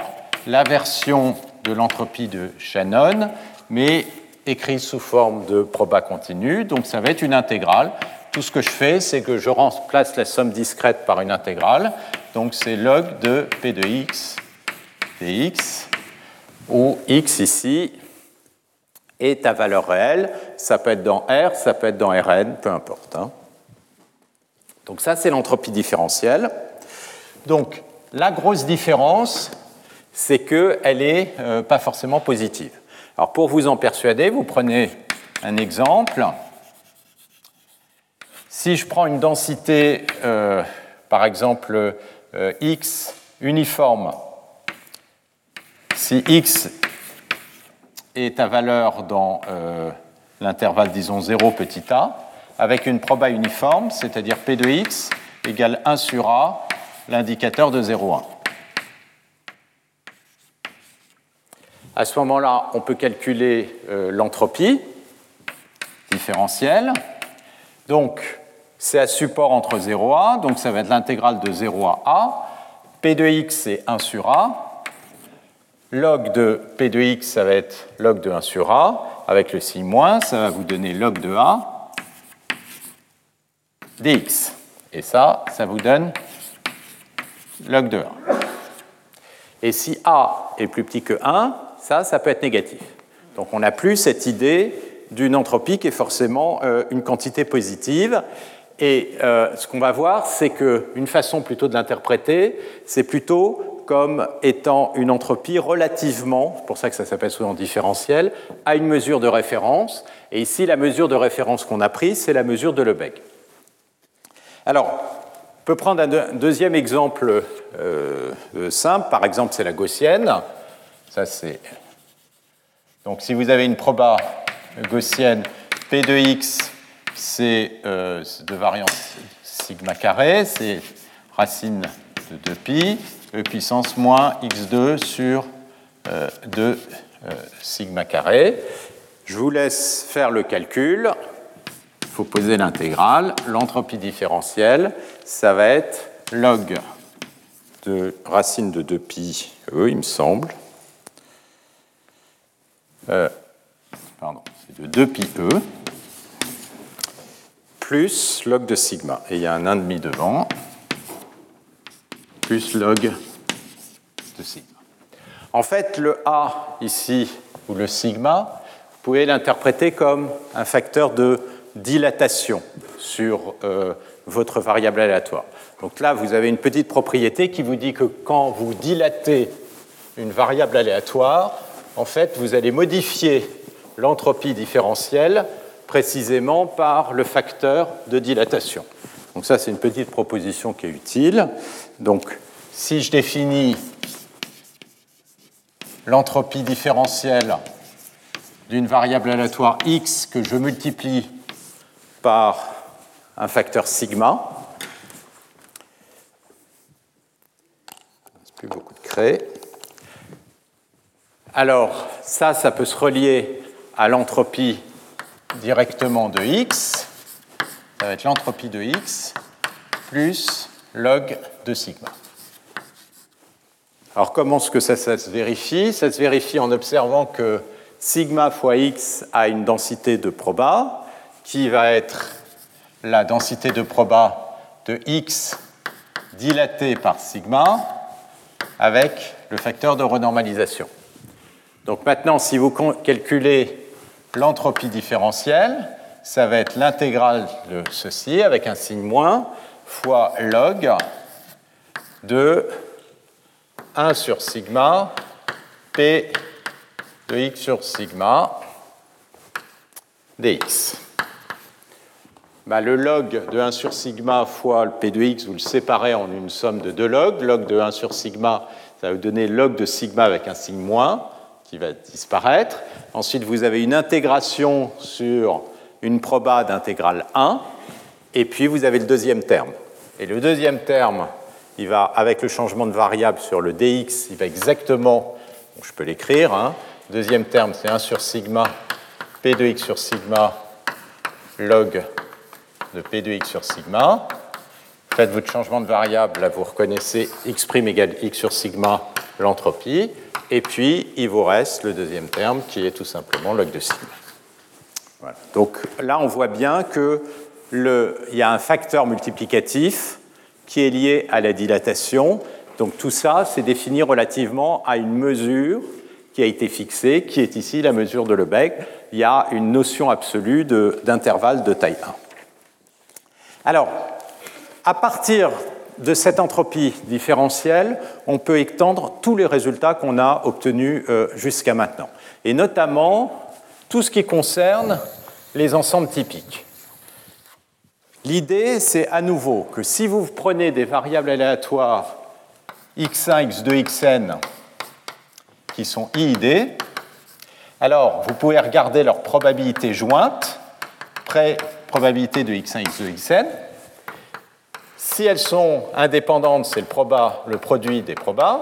la version de l'entropie de Shannon, mais écrit sous forme de proba continu, donc ça va être une intégrale. Tout ce que je fais, c'est que je remplace la somme discrète par une intégrale, donc c'est log de p de x dx, où x ici est à valeur réelle, ça peut être dans R, ça peut être dans Rn, peu importe. Hein. Donc ça, c'est l'entropie différentielle. Donc la grosse différence, c'est qu'elle n'est euh, pas forcément positive. Alors pour vous en persuader, vous prenez un exemple. Si je prends une densité, euh, par exemple, euh, x uniforme, si x est à valeur dans l'intervalle, disons, 0 petit a, avec une proba uniforme, c'est-à-dire p de x égale 1 sur a, l'indicateur de 0,1. À ce moment-là, on peut calculer euh, l'entropie différentielle. Donc, c'est à support entre 0 à a, donc ça va être l'intégrale de 0 à a. P de x, c'est 1 sur a. Log de P de x, ça va être log de 1 sur a. Avec le signe moins, ça va vous donner log de a dx. Et ça, ça vous donne log de 1. Et si a est plus petit que 1, ça, ça peut être négatif. Donc on n'a plus cette idée d'une entropie qui est forcément euh, une quantité positive. Et euh, ce qu'on va voir, c'est qu'une façon plutôt de l'interpréter, c'est plutôt comme étant une entropie relativement, c'est pour ça que ça s'appelle souvent différentiel, à une mesure de référence. Et ici, la mesure de référence qu'on a prise, c'est la mesure de Lebesgue. Alors, on peut prendre un, deuxième exemple euh, simple, par exemple, c'est la gaussienne. Ça, c'est. Donc, si vous avez une proba gaussienne P de x, c'est euh, de variance sigma carré, c'est racine de 2pi, e puissance moins x2 sur 2 euh, euh, sigma carré. Je vous laisse faire le calcul. Il faut poser l'intégrale. L'entropie différentielle, ça va être log de racine de 2pi e, il me semble, euh, pardon, c'est de 2 pi e, plus log de sigma. Et il y a un 1,5 devant, plus log de sigma. En fait, le A ici, ou le sigma, vous pouvez l'interpréter comme un facteur de dilatation sur euh, votre variable aléatoire. Donc là, vous avez une petite propriété qui vous dit que quand vous dilatez une variable aléatoire, en fait, vous allez modifier l'entropie différentielle précisément par le facteur de dilatation. Donc ça, c'est une petite proposition qui est utile. Donc, si je définis l'entropie différentielle d'une variable aléatoire x que je multiplie par un facteur sigma, plus beaucoup de craie. Alors, ça, ça peut se relier à l'entropie directement de x. Ça va être l'entropie de x plus log de sigma. Alors comment est-ce que ça, se vérifie? Ça se vérifie en observant que sigma fois x a une densité de proba qui va être la densité de proba de x dilatée par sigma avec le facteur de renormalisation. Donc maintenant, si vous calculez l'entropie différentielle, ça va être l'intégrale de ceci avec un signe moins fois log de 1 sur sigma P de x sur sigma dx. Bah, le log de 1 sur sigma fois le P de x, vous le séparez en une somme de deux logs. Log de 1 sur sigma, ça va vous donner log de sigma avec un signe moins qui va disparaître. Ensuite, vous avez une intégration sur une proba d'intégrale 1. Et puis, vous avez le deuxième terme. Et le deuxième terme, il va, avec le changement de variable sur le dx, il va exactement, je peux l'écrire, hein. deuxième terme c'est 1 sur sigma p de x sur sigma log de p de x sur sigma. Faites votre changement de variable, là vous reconnaissez x' égale x sur sigma l'entropie, et puis il vous reste le deuxième terme qui est tout simplement log de sigma. Donc là on voit bien qu'il y a un facteur multiplicatif qui est lié à la dilatation. Donc tout ça, c'est défini relativement à une mesure qui a été fixée, qui est ici la mesure de Lebesgue. Il y a une notion absolue d'intervalle de, taille 1. Alors, à partir de cette entropie différentielle, on peut étendre tous les résultats qu'on a obtenus euh, jusqu'à maintenant, et notamment tout ce qui concerne les ensembles typiques. L'idée, c'est à nouveau que si vous prenez des variables aléatoires x1, x2, xn qui sont iid, alors vous pouvez regarder leur probabilité jointe, près probabilité de x1, x2, xn. Si elles sont indépendantes, c'est le, le produit des probas.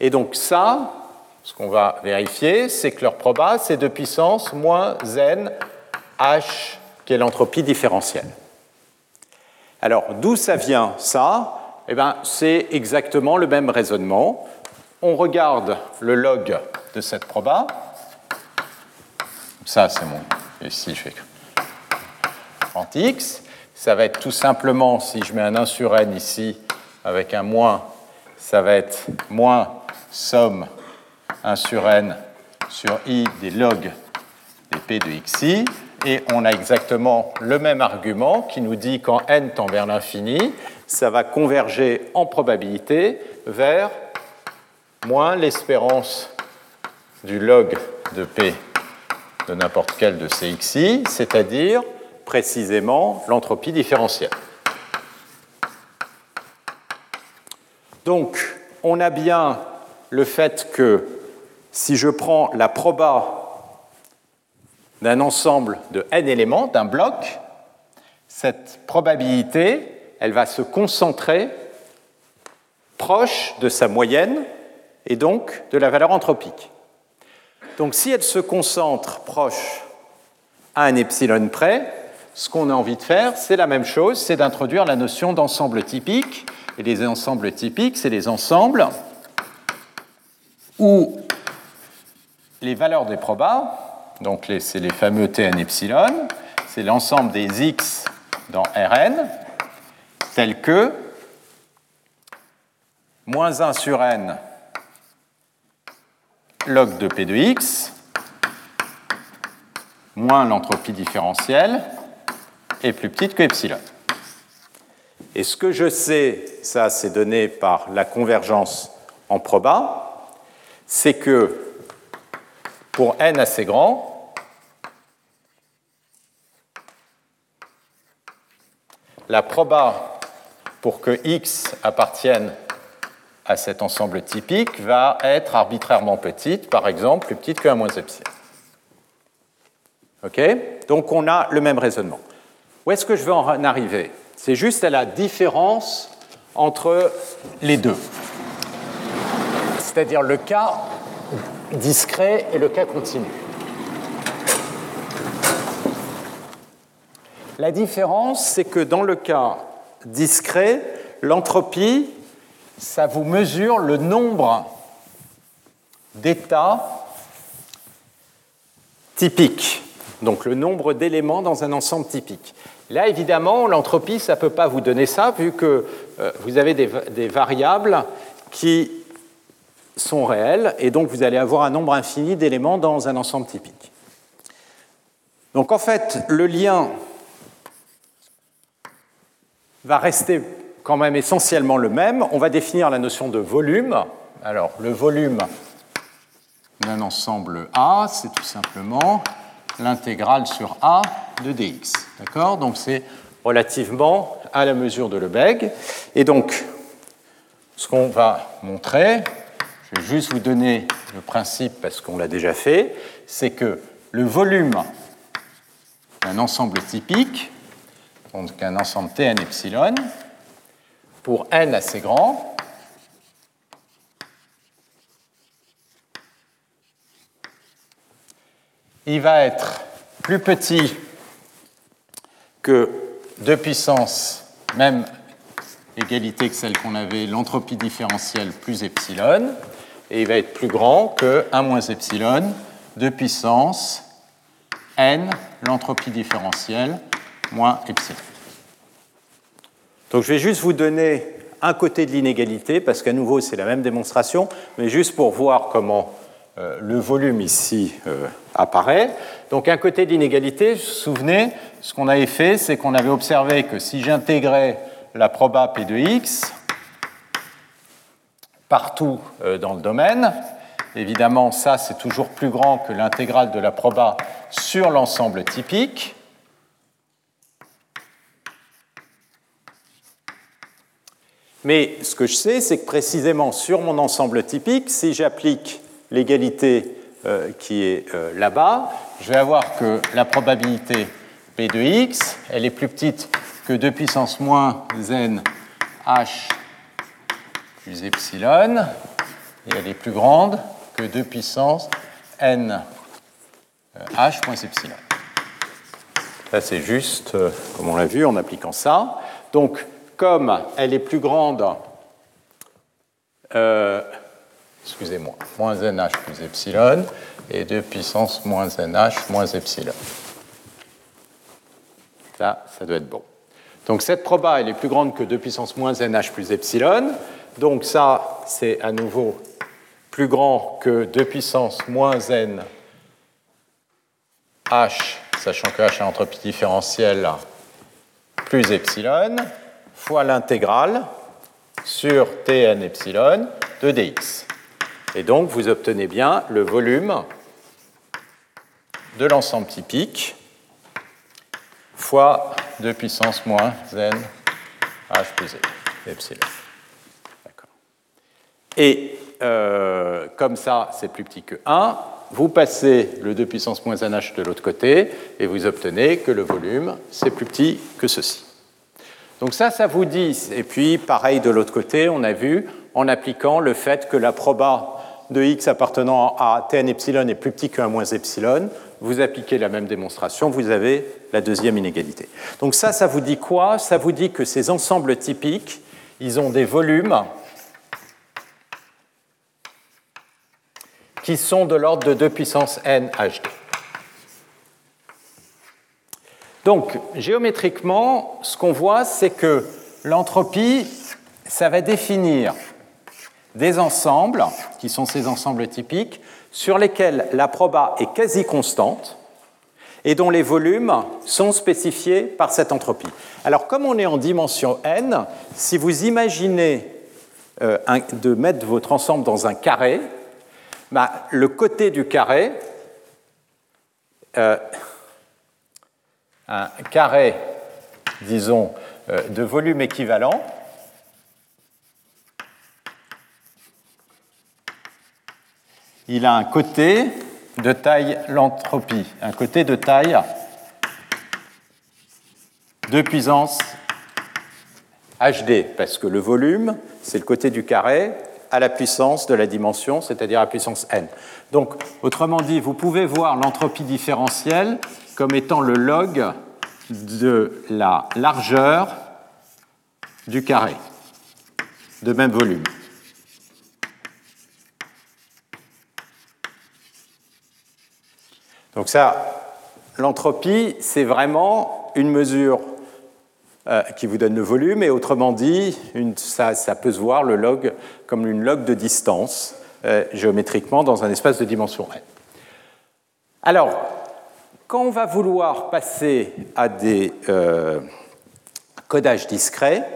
Et donc ça, ce qu'on va vérifier, c'est que leur proba, c'est de puissance moins n h qui est l'entropie différentielle. Alors, d'où ça vient ça? Eh bien, c'est exactement le même raisonnement. On regarde le log de cette proba. Ça, c'est mon. Ici, je fais grand x. Ça va être tout simplement, si je mets un 1 sur n ici, avec un moins, ça va être moins somme 1 sur n sur i des logs des p de xi et on a exactement le même argument qui nous dit quand n tend vers l'infini, ça va converger en probabilité vers moins l'espérance du log de p de n'importe quel de cxi, c'est-à-dire précisément l'entropie différentielle. Donc, on a bien le fait que si je prends la proba d'un ensemble de n éléments, d'un bloc, cette probabilité, elle va se concentrer proche de sa moyenne et donc de la valeur anthropique. Donc si elle se concentre proche à un epsilon près, ce qu'on a envie de faire, c'est la même chose, c'est d'introduire la notion d'ensemble typique. Et les ensembles typiques, c'est les ensembles où les valeurs des probas donc c'est les fameux Tn epsilon, c'est l'ensemble des x dans Rn, tel que moins 1 sur n log de P de x moins l'entropie différentielle est plus petite que epsilon. Et ce que je sais, ça c'est donné par la convergence en proba, c'est que pour n assez grand, la proba pour que x appartienne à cet ensemble typique va être arbitrairement petite, par exemple plus petite que 1 moins epsilon. OK? Donc on a le même raisonnement. Où est-ce que je veux en arriver? C'est juste à la différence entre les deux. C'est-à-dire le cas discret et le cas continu. La différence, c'est que dans le cas discret, l'entropie, ça vous mesure le nombre d'états typiques, donc le nombre d'éléments dans un ensemble typique. Là, évidemment, l'entropie, ça ne peut pas vous donner ça, vu que euh, vous avez des, des, variables qui sont réelles, et donc vous allez avoir un nombre infini d'éléments dans un ensemble typique. Donc en fait, le lien va rester quand même essentiellement le même. On va définir la notion de volume. Alors, le volume d'un ensemble A, c'est tout simplement l'intégrale sur A de dx. D'accord? Donc, c'est relativement à la mesure de Lebesgue. Et donc, ce qu'on va montrer, je vais juste vous donner le principe parce qu'on l'a déjà fait, c'est que le volume d'un ensemble typique, donc un ensemble Tn epsilon, pour n assez grand, il va être plus petit que 2 puissance, même égalité que celle qu'on avait, l'entropie différentielle plus epsilon, et il va être plus grand que 1 moins epsilon, 2 puissance n, l'entropie différentielle, moins epsilon. Donc je vais juste vous donner un côté de l'inégalité, parce qu'à nouveau c'est la même démonstration, mais juste pour voir comment euh, le volume ici euh, apparaît. Donc un côté de l'inégalité, vous vous souvenez, ce qu'on avait fait, c'est qu'on avait observé que si j'intégrais la proba P de x partout euh, dans le domaine, évidemment ça c'est toujours plus grand que l'intégrale de la proba sur l'ensemble typique, Mais ce que je sais, c'est que précisément sur mon ensemble typique, si j'applique l'égalité euh, qui est euh, là-bas, je vais avoir que la probabilité P de x, elle est plus petite que 2 puissance moins n h plus epsilon, et elle est plus grande que 2 puissance n euh, h moins epsilon. Ça, c'est juste, comme on l'a vu, en appliquant ça. Donc, comme elle est plus grande, excusez-moi, moins nh plus epsilon, et 2 puissance moins nh moins epsilon. Ça, ça doit être bon. Donc cette proba, elle est plus grande que 2 puissance moins nh plus epsilon. Donc ça, c'est à nouveau plus grand que 2 puissance moins n h, sachant que h a entropie différentielle plus epsilon fois l'intégrale sur Tn epsilon de dx. Et donc, vous obtenez bien le volume de l'ensemble typique fois 2 puissance moins n h plus epsilon. Et euh, comme ça, c'est plus petit que 1, vous passez le 2 puissance moins nh de l'autre côté et vous obtenez que le volume, c'est plus petit que ceci. Donc ça, ça vous dit, et puis pareil de l'autre côté, on a vu, en appliquant le fait que la proba de x appartenant à tn epsilon est plus petit que 1 moins epsilon, vous appliquez la même démonstration, vous avez la deuxième inégalité. Donc ça, ça vous dit quoi? Ça vous dit que ces ensembles typiques, ils ont des volumes qui sont de l'ordre de 2 puissance n hd. Donc, géométriquement, ce qu'on voit, c'est que l'entropie, ça va définir des ensembles, qui sont ces ensembles typiques, sur lesquels la proba est quasi constante et dont les volumes sont spécifiés par cette entropie. Alors, comme on est en dimension n, si vous imaginez euh, de mettre votre ensemble dans un carré, bah, le côté du carré, euh, un carré, disons, euh, de volume équivalent, il a un côté de taille l'entropie, un côté de taille de puissance HD, parce que le volume, c'est le côté du carré à la puissance de la dimension, c'est-à-dire à la puissance n. Donc, autrement dit, vous pouvez voir l'entropie différentielle comme étant le log de la largeur du carré de même volume. Donc ça, l'entropie, c'est vraiment une mesure euh, qui vous donne le volume, et autrement dit, ça, peut se voir le log comme une log de distance euh, géométriquement dans un espace de dimension n. Alors, quand on va vouloir passer à des euh, codages discrets,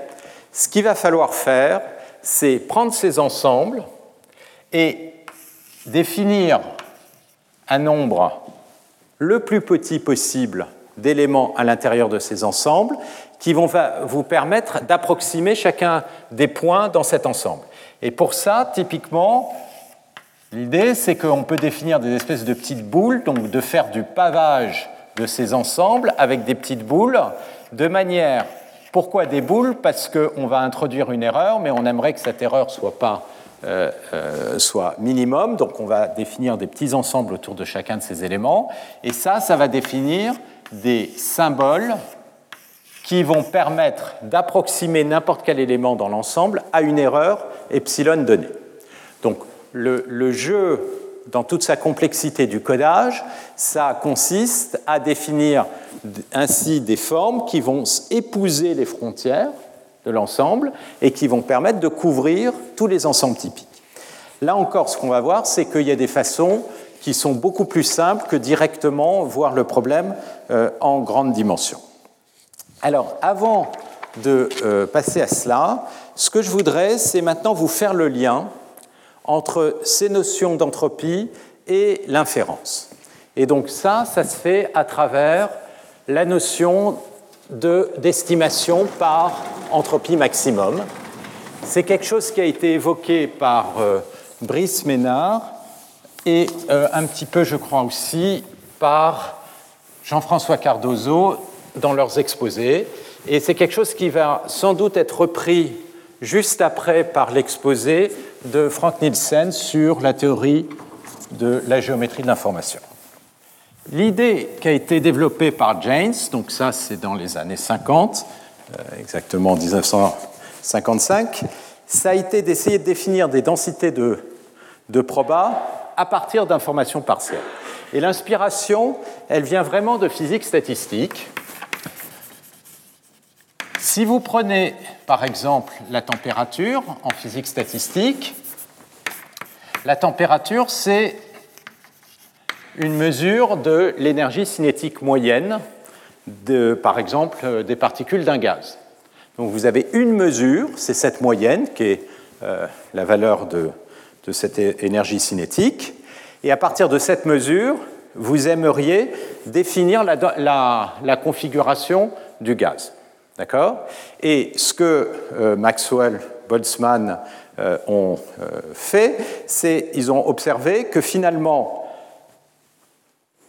ce qu'il va falloir faire, c'est prendre ces ensembles et définir un nombre le plus petit possible d'éléments à l'intérieur de ces ensembles qui vont vous permettre d'approximer chacun des points dans cet ensemble. Et pour ça, typiquement, l'idée, c'est qu'on peut définir des espèces de petites boules, donc de faire du pavage de ces ensembles avec des petites boules, de manière... Pourquoi des boules? Parce qu'on va introduire une erreur, mais on aimerait que cette erreur soit pas soit minimum. Donc on va définir des petits ensembles autour de chacun de ces éléments. Et ça, ça va définir des symboles qui vont permettre d'approximer n'importe quel élément dans l'ensemble à une erreur epsilon donnée. Donc le, le, jeu, dans toute sa complexité du codage, ça consiste à définir ainsi des formes qui vont épouser les frontières de l'ensemble et qui vont permettre de couvrir tous les ensembles typiques. Là encore, ce qu'on va voir, c'est qu'il y a des façons qui sont beaucoup plus simples que directement voir le problème euh, en grande dimension. Alors, avant de euh, passer à cela, ce que je voudrais, c'est maintenant vous faire le lien entre ces notions d'entropie et l'inférence. Et donc ça, ça se fait à travers la notion d'estimation par entropie maximum. C'est quelque chose qui a été évoqué par euh, Brice Ménard et euh, un petit peu, je crois aussi, par Jean-François Cardozo dans leurs exposés. Et c'est quelque chose qui va sans doute être repris juste après par l'exposé de Frank Nielsen sur la théorie de la géométrie de l'information. L'idée qui a été développée par James, donc ça c'est dans les années 50, euh, exactement en 1955, ça a été d'essayer de définir des densités de, de proba à partir d'informations partielles. Et l'inspiration, elle vient vraiment de physique statistique. Si vous prenez par exemple la température en physique statistique, la température c'est une mesure de l'énergie cinétique moyenne, de, par exemple, euh, des particules d'un gaz. Donc vous avez une mesure, c'est cette moyenne qui est euh, la valeur de, cette énergie cinétique, et à partir de cette mesure, vous aimeriez définir la, configuration du gaz. D'accord? Et ce que euh, Maxwell, Boltzmann ont fait, c'est ils ont observé que finalement,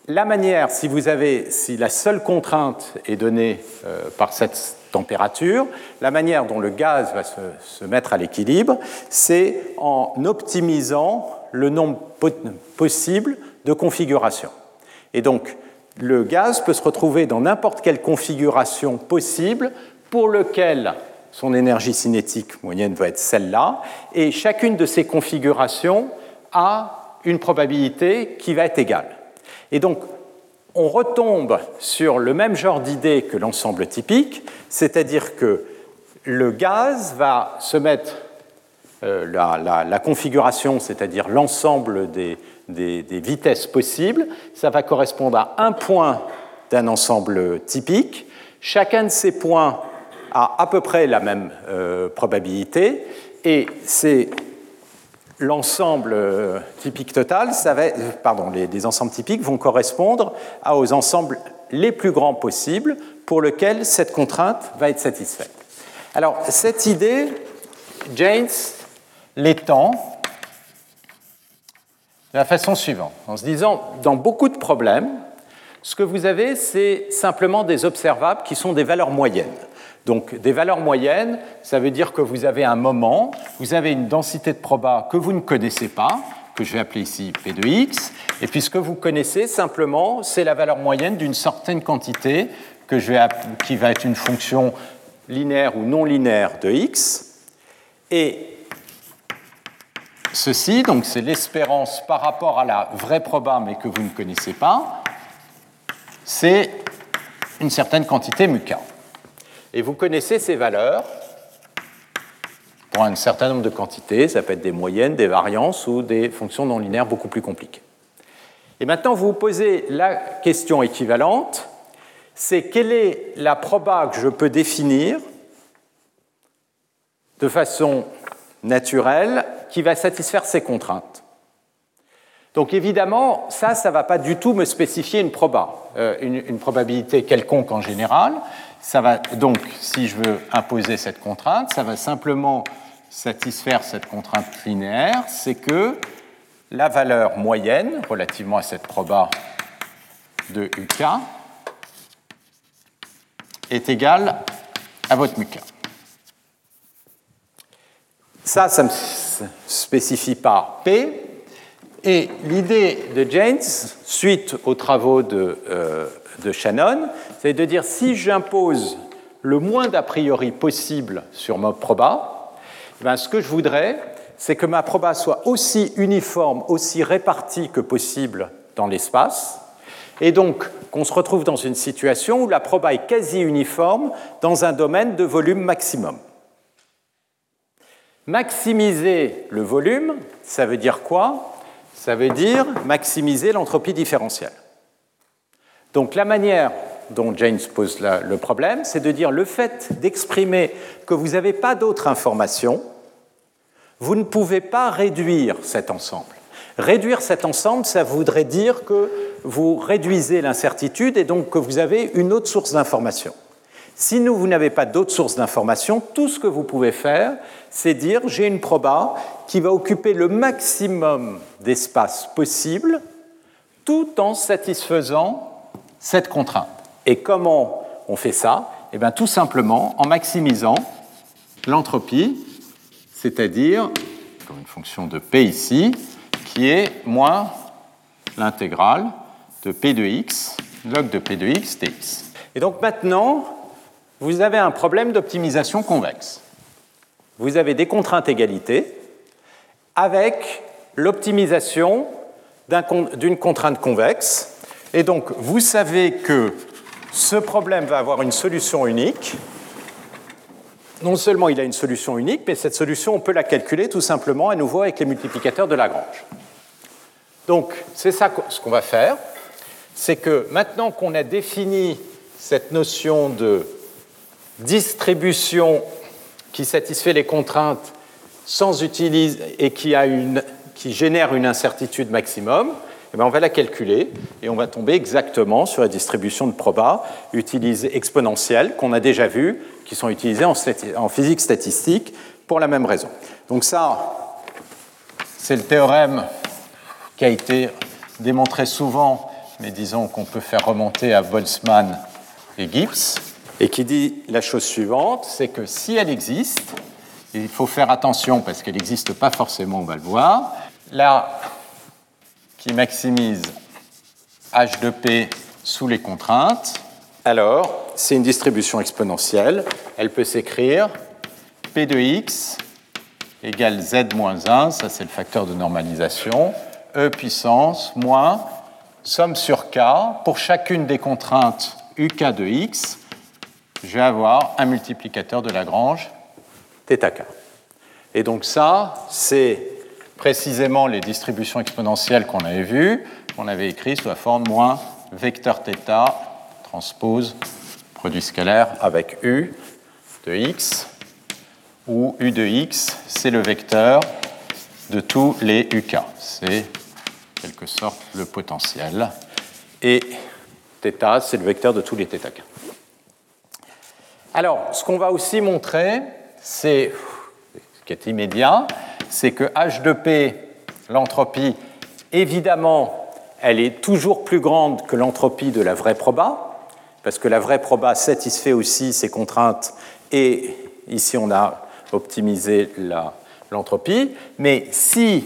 la manière, si vous avez, si la seule contrainte est donnée euh, par cette température, la manière dont le gaz va se, mettre à l'équilibre, c'est en optimisant le nombre possible de configurations. Et donc, le gaz peut se retrouver dans n'importe quelle configuration possible pour lequel son énergie cinétique moyenne va être celle-là, et chacune de ces configurations a une probabilité qui va être égale. Et donc, on retombe sur le même genre d'idée que l'ensemble typique, c'est-à-dire que le gaz va se mettre, euh, la, configuration, c'est-à-dire l'ensemble des, vitesses possibles, ça va correspondre à un point d'un ensemble typique. Chacun de ces points a à peu près la même euh, probabilité, et c'est l'ensemble euh, typique total, ça pardon, les, ensembles typiques vont correspondre aux ensembles les plus grands possibles pour lesquels cette contrainte va être satisfaite. Alors, cette idée, James l'étend de la façon suivante, en se disant, dans beaucoup de problèmes, ce que vous avez, c'est simplement des observables qui sont des valeurs moyennes. Donc des valeurs moyennes, ça veut dire que vous avez un moment, vous avez une densité de proba que vous ne connaissez pas, que je vais appeler ici P de x, et puis ce que vous connaissez simplement, c'est la valeur moyenne d'une certaine quantité qui va être une fonction linéaire ou non linéaire de x. Et ceci, donc c'est l'espérance par rapport à la vraie proba mais que vous ne connaissez pas, c'est une certaine quantité mu Et vous connaissez ces valeurs pour un certain nombre de quantités, ça peut être des moyennes, des variances ou des fonctions non linéaires beaucoup plus compliquées. Et maintenant, vous vous posez la question équivalente, c'est quelle est la proba que je peux définir de façon naturelle qui va satisfaire ces contraintes. Donc évidemment, ça, ça ne va pas du tout me spécifier une proba, euh, une, probabilité quelconque en général. Donc, si je veux imposer cette contrainte, ça va simplement satisfaire cette contrainte linéaire, c'est que la valeur moyenne relativement à cette proba de UK est égale à votre muK. Ça, ça ne spécifie pas P. Et l'idée de James, suite aux travaux de, euh, de Shannon, c'est de dire si j'impose le moins d'a priori possible sur ma proba, eh ce que je voudrais, c'est que ma proba soit aussi uniforme, aussi répartie que possible dans l'espace, et donc qu'on se retrouve dans une situation où la proba est quasi uniforme dans un domaine de volume maximum. Maximiser le volume, ça veut dire quoi? Ça veut dire maximiser l'entropie différentielle. Donc la manière dont James pose le problème, c'est de dire le fait d'exprimer que vous n'avez pas d'autres informations, vous ne pouvez pas réduire cet ensemble. Réduire cet ensemble, ça voudrait dire que vous réduisez l'incertitude et donc que vous avez une autre source d'information. Si vous n'avez pas d'autres sources d'information, tout ce que vous pouvez faire, c'est dire j'ai une proba qui va occuper le maximum d'espace possible tout en satisfaisant cette contrainte. Et comment on fait ça Eh bien, tout simplement en maximisant l'entropie, c'est-à-dire, comme une fonction de P ici, qui est moins l'intégrale de P de x, log de P de x dx. Et donc maintenant, vous avez un problème d'optimisation convexe. Vous avez des contraintes égalité avec l'optimisation d'une contrainte convexe. Et donc, vous savez que ce problème va avoir une solution unique. Non seulement il a une solution unique, mais cette solution, on peut la calculer tout simplement à nouveau avec les multiplicateurs de Lagrange. Donc, c'est ça ce qu'on va faire. C'est que maintenant qu'on a défini cette notion de distribution qui satisfait les contraintes sans utiliser et qui, qui génère une incertitude maximum, eh bien on va la calculer et on va tomber exactement sur la distribution de proba utilisée exponentielle qu'on a déjà vu, qui sont utilisées en, physique statistique pour la même raison. Donc ça, c'est le théorème qui a été démontré souvent, mais disons qu'on peut faire remonter à Boltzmann et Gibbs et qui dit la chose suivante, c'est que si elle existe, il faut faire attention parce qu'elle n'existe pas forcément, on va le voir, là, qui maximise h de p sous les contraintes, alors c'est une distribution exponentielle, elle peut s'écrire p de x égale z moins 1, ça c'est le facteur de normalisation, e puissance moins somme sur K, pour chacune des contraintes UK de X, je vais avoir un multiplicateur de Lagrange θk. Et donc ça, c'est précisément les distributions exponentielles qu'on avait vues, qu'on avait écrites sous la forme moins vecteur θ transpose produit scalaire avec U de X, où U de X, c'est le vecteur de tous les UK. C'est en quelque sorte le potentiel. Et θ, c'est le vecteur de tous les θk. Alors, ce qu'on va aussi montrer, c'est, ce qui est immédiat, c'est que H de P, l'entropie, évidemment, elle est toujours plus grande que l'entropie de la vraie proba, parce que la vraie proba satisfait aussi ces contraintes, et ici on a optimisé l'entropie. Mais si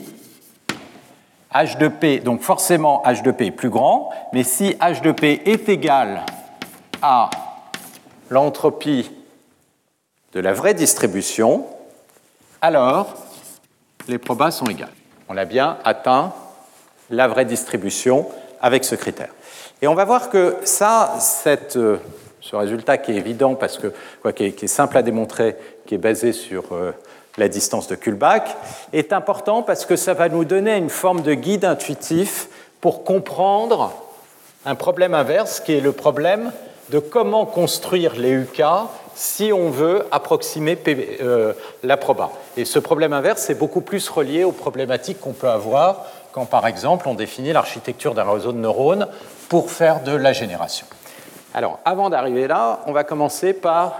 H de P, donc forcément H de P est plus grand, mais si H de P est égal à l'entropie de la vraie distribution, alors les probas sont égales. On a bien atteint la vraie distribution avec ce critère. Et on va voir que ça, euh, ce résultat qui est évident, parce que, quoi, qui, est, simple à démontrer, qui est basé sur euh, la distance de Kullback, est important parce que ça va nous donner une forme de guide intuitif pour comprendre un problème inverse qui est le problème de comment construire les UK si on veut approximer euh, la proba. Et ce problème inverse est beaucoup plus relié aux problématiques qu'on peut avoir quand, par exemple, on définit l'architecture d'un réseau de neurones pour faire de la génération. Alors, avant d'arriver là, on va commencer par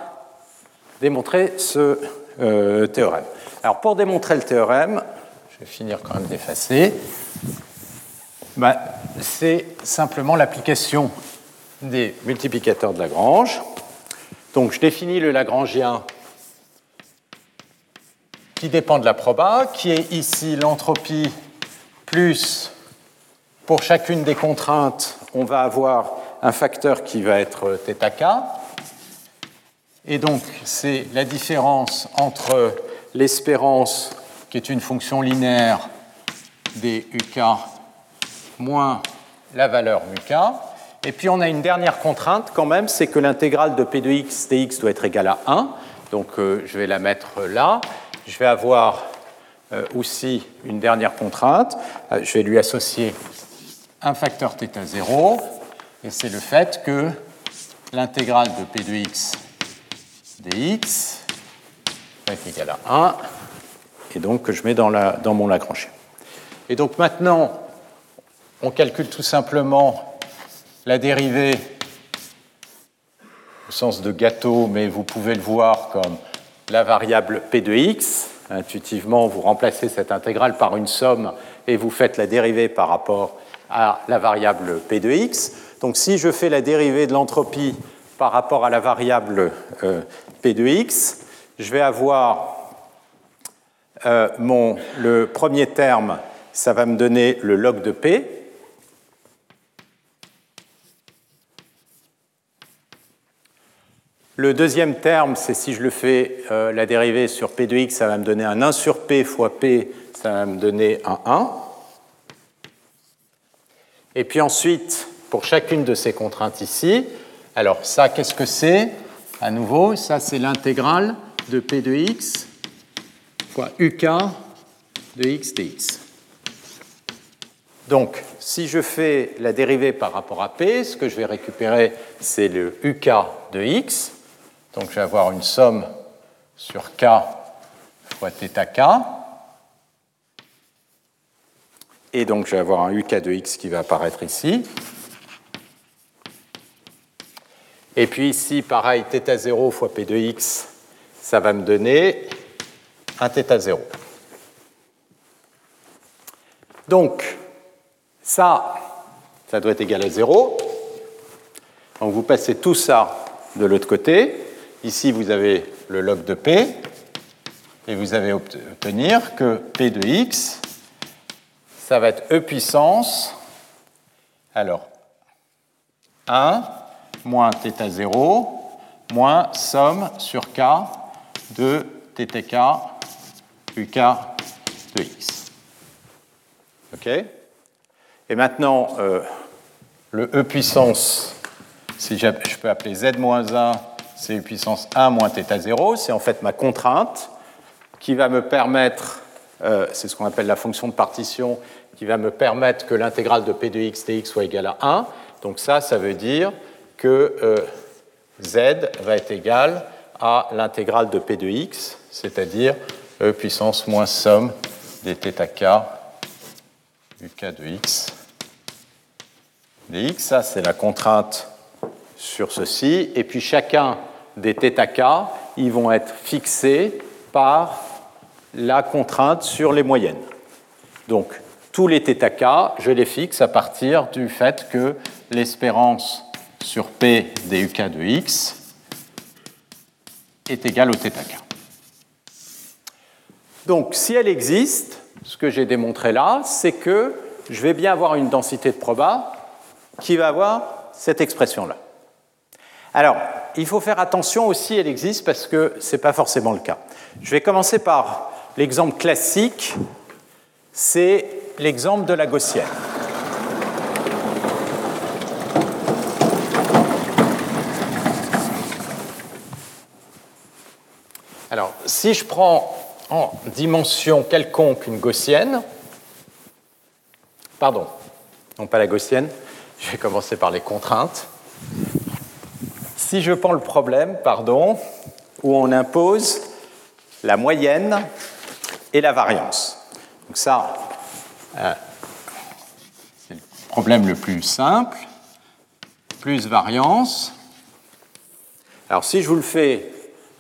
démontrer ce euh, théorème. Alors, pour démontrer le théorème, je vais finir quand même d'effacer, ben, c'est simplement l'application des multiplicateurs de Lagrange. Donc je définis le Lagrangien qui dépend de la proba, qui est ici l'entropie plus, pour chacune des contraintes, on va avoir un facteur qui va être θk. Et donc c'est la différence entre l'espérance, qui est une fonction linéaire des uk, moins la valeur uk. Et puis on a une dernière contrainte quand même, c'est que l'intégrale de p de x dx doit être égale à 1. Donc euh, je vais la mettre là. Je vais avoir euh, aussi une dernière contrainte. Euh, je vais lui associer un facteur θ0. Et c'est le fait que l'intégrale de p de x dx va être égale à 1. Et donc que je mets dans, mon Lagrange. Et donc maintenant, on calcule tout simplement la dérivée au sens de gâteau, mais vous pouvez le voir comme la variable p de x. Intuitivement, vous remplacez cette intégrale par une somme et vous faites la dérivée par rapport à la variable p de x. Donc si je fais la dérivée de l'entropie par rapport à la variable euh, p de x, je vais avoir euh, mon, le premier terme, ça va me donner le log de p, Le deuxième terme, c'est si je le fais euh, la dérivée sur p de x, ça va me donner un 1 sur p fois p, ça va me donner un 1. Et puis ensuite, pour chacune de ces contraintes ici, alors ça, qu'est-ce que c'est À nouveau, ça c'est l'intégrale de p de x fois uk de x dx. Donc, si je fais la dérivée par rapport à p, ce que je vais récupérer, c'est le uk de x. Donc je vais avoir une somme sur k fois θk. Et donc je vais avoir un uk de x qui va apparaître ici. Et puis ici, pareil, θ0 fois p de x, ça va me donner un θ0. Donc, ça, ça doit être égal à 0. Donc vous passez tout ça de l'autre côté. Ici, vous avez le log de P, et vous allez obtenir que P de x, ça va être E puissance, alors 1 moins θ0 moins somme sur k de ttk uk de x. OK? Et maintenant, euh, le e puissance, si je peux appeler z-1, c'est e puissance 1 moins θ 0, c'est en fait ma contrainte qui va me permettre, euh, c'est ce qu'on appelle la fonction de partition, qui va me permettre que l'intégrale de p de x dx soit égale à 1. Donc ça, ça veut dire que euh, z va être égal à l'intégrale de p de x, c'est-à-dire e puissance moins somme des θk uk de x dx. Ça, c'est la contrainte sur ceci. Et puis chacun des θk, ils vont être fixés par la contrainte sur les moyennes. Donc, tous les θk, je les fixe à partir du fait que l'espérance sur P des UK de x est égale au θk. Donc, si elle existe, ce que j'ai démontré là, c'est que je vais bien avoir une densité de proba qui va avoir cette expression-là. Alors, il faut faire attention aussi, elle existe parce que ce n'est pas forcément le cas. Je vais commencer par l'exemple classique, c'est l'exemple de la gaussienne. Alors, si je prends en dimension quelconque une gaussienne, pardon, non pas la gaussienne, je vais commencer par les contraintes. Si je prends le problème, pardon, où on impose la moyenne et la variance. Donc ça, euh, c'est le problème le plus simple, plus variance. Alors si je vous le fais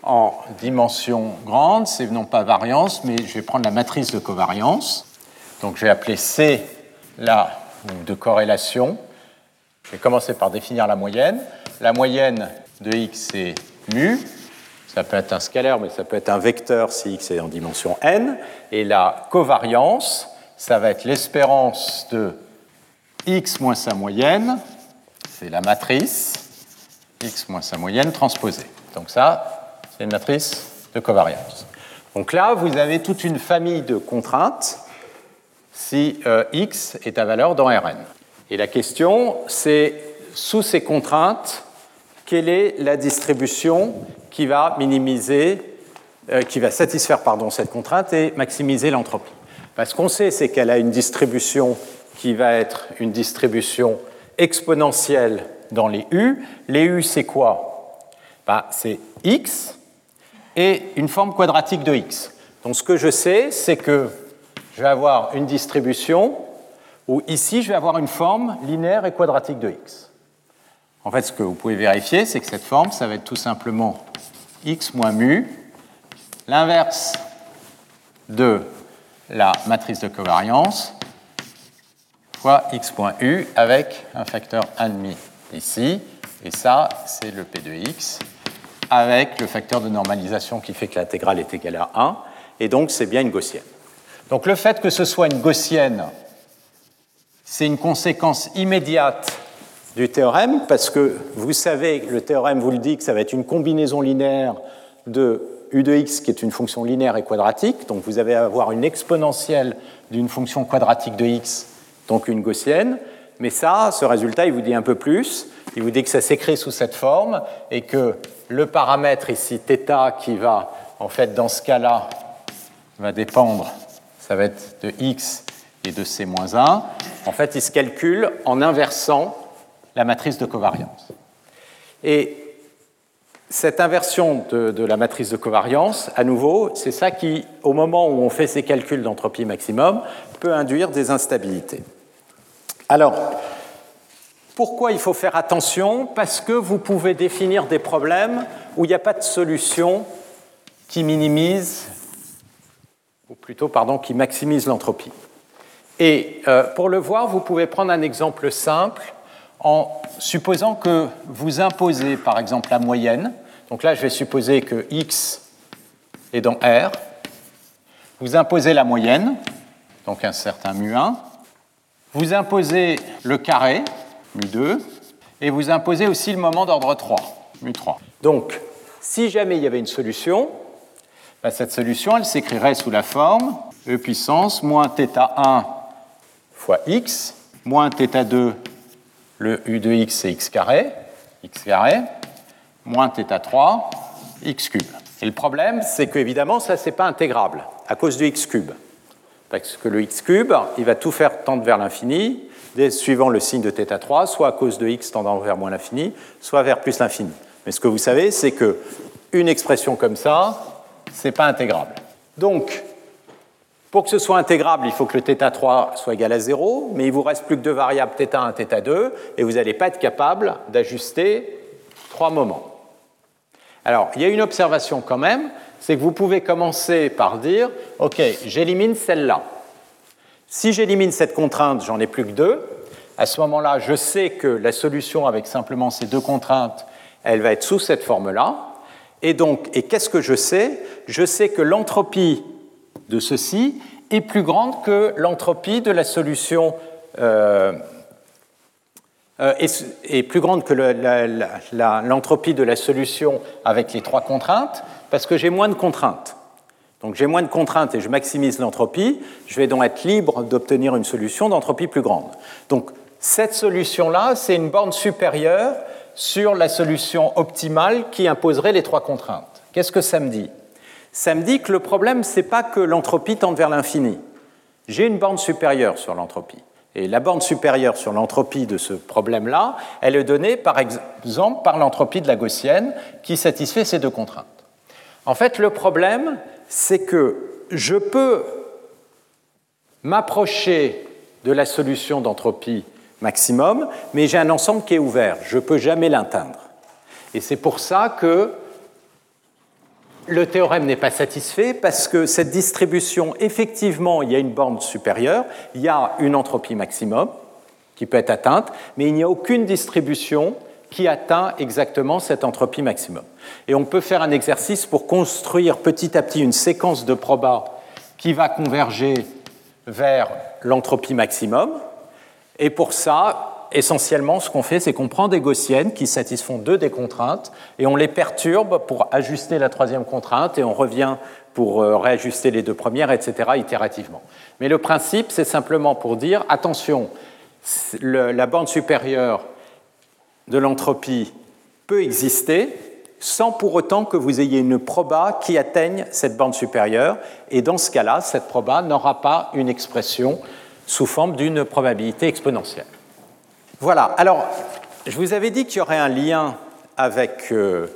en dimension grande, c'est non pas variance, mais je vais prendre la matrice de covariance. Donc je vais appeler C la de corrélation. Je vais commencer par définir la moyenne. La moyenne de x est mu. Ça peut être un scalaire, mais ça peut être un vecteur si x est en dimension n. Et la covariance, ça va être l'espérance de x moins sa moyenne, c'est la matrice, x moins sa moyenne transposée. Donc ça, c'est une matrice de covariance. Donc là, vous avez toute une famille de contraintes si euh, x est à valeur dans Rn. Et la question, c'est sous ces contraintes, quelle est la distribution qui va minimiser, euh, qui va satisfaire pardon, cette contrainte et maximiser l'entropie? Ce qu'on sait, c'est qu'elle a une distribution qui va être une distribution exponentielle dans les U. Les U, c'est quoi? Bah, C'est x et une forme quadratique de x. Donc ce que je sais, c'est que je vais avoir une distribution où ici, je vais avoir une forme linéaire et quadratique de x. En fait, ce que vous pouvez vérifier, c'est que cette forme, ça va être tout simplement x moins mu, l'inverse de la matrice de covariance, fois x.u avec un facteur 1,5 ici. Et ça, c'est le p de x avec le facteur de normalisation qui fait que l'intégrale est égale à 1. Et donc, c'est bien une gaussienne. Donc, le fait que ce soit une gaussienne c'est une conséquence immédiate du théorème, parce que vous savez, le théorème vous le dit que ça va être une combinaison linéaire de u de x, qui est une fonction linéaire et quadratique, donc vous allez avoir une exponentielle d'une fonction quadratique de x, donc une gaussienne, mais ça, ce résultat, il vous dit un peu plus, il vous dit que ça s'écrit sous cette forme, et que le paramètre ici, θ, qui va, en fait, dans ce cas-là, va dépendre, ça va être de x et de C-1, en fait, il se calcule en inversant la matrice de covariance. Et cette inversion de, la matrice de covariance, à nouveau, c'est ça qui, au moment où on fait ces calculs d'entropie maximum, peut induire des instabilités. Alors, pourquoi il faut faire attention? Parce que vous pouvez définir des problèmes où il n'y a pas de solution qui minimise, ou plutôt, pardon, qui maximise l'entropie. Et euh, pour le voir, vous pouvez prendre un exemple simple en supposant que vous imposez par exemple la moyenne. Donc là, je vais supposer que x est dans R. Vous imposez la moyenne, donc un certain mu1. Vous imposez le carré, mu2. Et vous imposez aussi le moment d'ordre 3, mu3. Donc, si jamais il y avait une solution, bah, cette solution, elle s'écrirait sous la forme e puissance moins θ1 fois x, moins θ2 le u de x c'est x carré, x carré, moins θ3, x cube. Et le problème, c'est qu'évidemment, ça, c'est pas intégrable, à cause du x cube. Parce que le x cube, il va tout faire tendre vers l'infini, suivant le signe de θ3, soit à cause de x tendant vers moins l'infini, soit vers plus l'infini. Mais ce que vous savez, c'est que une expression comme ça, c'est pas intégrable. Donc, pour que ce soit intégrable, il faut que le θ3 soit égal à 0, mais il vous reste plus que deux variables θ1 et θ2, et vous n'allez pas être capable d'ajuster trois moments. Alors, il y a une observation quand même, c'est que vous pouvez commencer par dire, OK, j'élimine celle-là. Si j'élimine cette contrainte, j'en ai plus que deux. À ce moment-là, je sais que la solution avec simplement ces deux contraintes, elle va être sous cette forme-là. Et donc, et qu'est-ce que je sais Je sais que l'entropie de ceci est plus grande que l'entropie de la solution euh, euh, est, plus grande que l'entropie de la solution avec les trois contraintes parce que j'ai moins de contraintes. Donc j'ai moins de contraintes et je maximise l'entropie, je vais donc être libre d'obtenir une solution d'entropie plus grande. Donc cette solution-là, c'est une borne supérieure sur la solution optimale qui imposerait les trois contraintes. Qu'est-ce que ça me dit? Ça me dit que le problème, ce n'est pas que l'entropie tende vers l'infini. J'ai une borne supérieure sur l'entropie. Et la borne supérieure sur l'entropie de ce problème-là, elle est donnée par exemple par l'entropie de la gaussienne qui satisfait ces deux contraintes. En fait, le problème, c'est que je peux m'approcher de la solution d'entropie maximum, mais j'ai un ensemble qui est ouvert. Je ne peux jamais l'atteindre. Et c'est pour ça que le théorème n'est pas satisfait parce que cette distribution, effectivement, il y a une borne supérieure, il y a une entropie maximum qui peut être atteinte, mais il n'y a aucune distribution qui atteint exactement cette entropie maximum. Et on peut faire un exercice pour construire petit à petit une séquence de probas qui va converger vers l'entropie maximum. Et pour ça, essentiellement, ce qu'on fait, c'est qu'on prend des gaussiennes qui satisfont deux des contraintes et on les perturbe pour ajuster la troisième contrainte et on revient pour euh, réajuster les deux premières, etc., itérativement. Mais le principe, c'est simplement pour dire, attention, la bande supérieure de l'entropie peut exister sans pour autant que vous ayez une proba qui atteigne cette bande supérieure. Et dans ce cas-là, cette proba n'aura pas une expression sous forme d'une probabilité exponentielle. Voilà, alors je vous avais dit qu'il y aurait un lien avec euh,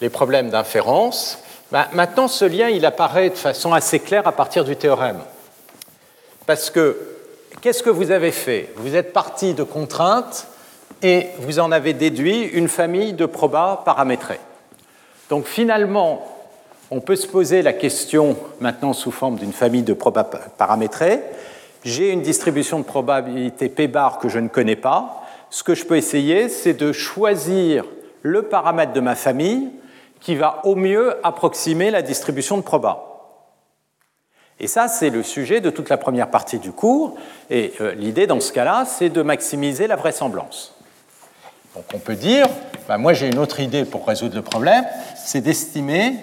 les problèmes d'inférence. Ben, maintenant, ce lien, il apparaît de façon assez claire à partir du théorème. Parce que, qu'est-ce que vous avez fait? Vous êtes parti de contraintes et vous en avez déduit une famille de probas paramétrés. Donc finalement, on peut se poser la question maintenant sous forme d'une famille de probas paramétrés. J'ai une distribution de probabilité P bar que je ne connais pas ce que je peux essayer, c'est de choisir le paramètre de ma famille qui va au mieux approximer la distribution de proba. Et ça, c'est le sujet de toute la première partie du cours. Et euh, l'idée dans ce cas-là, c'est de maximiser la vraisemblance. Donc on peut dire, ben, moi j'ai une autre idée pour résoudre le problème, c'est d'estimer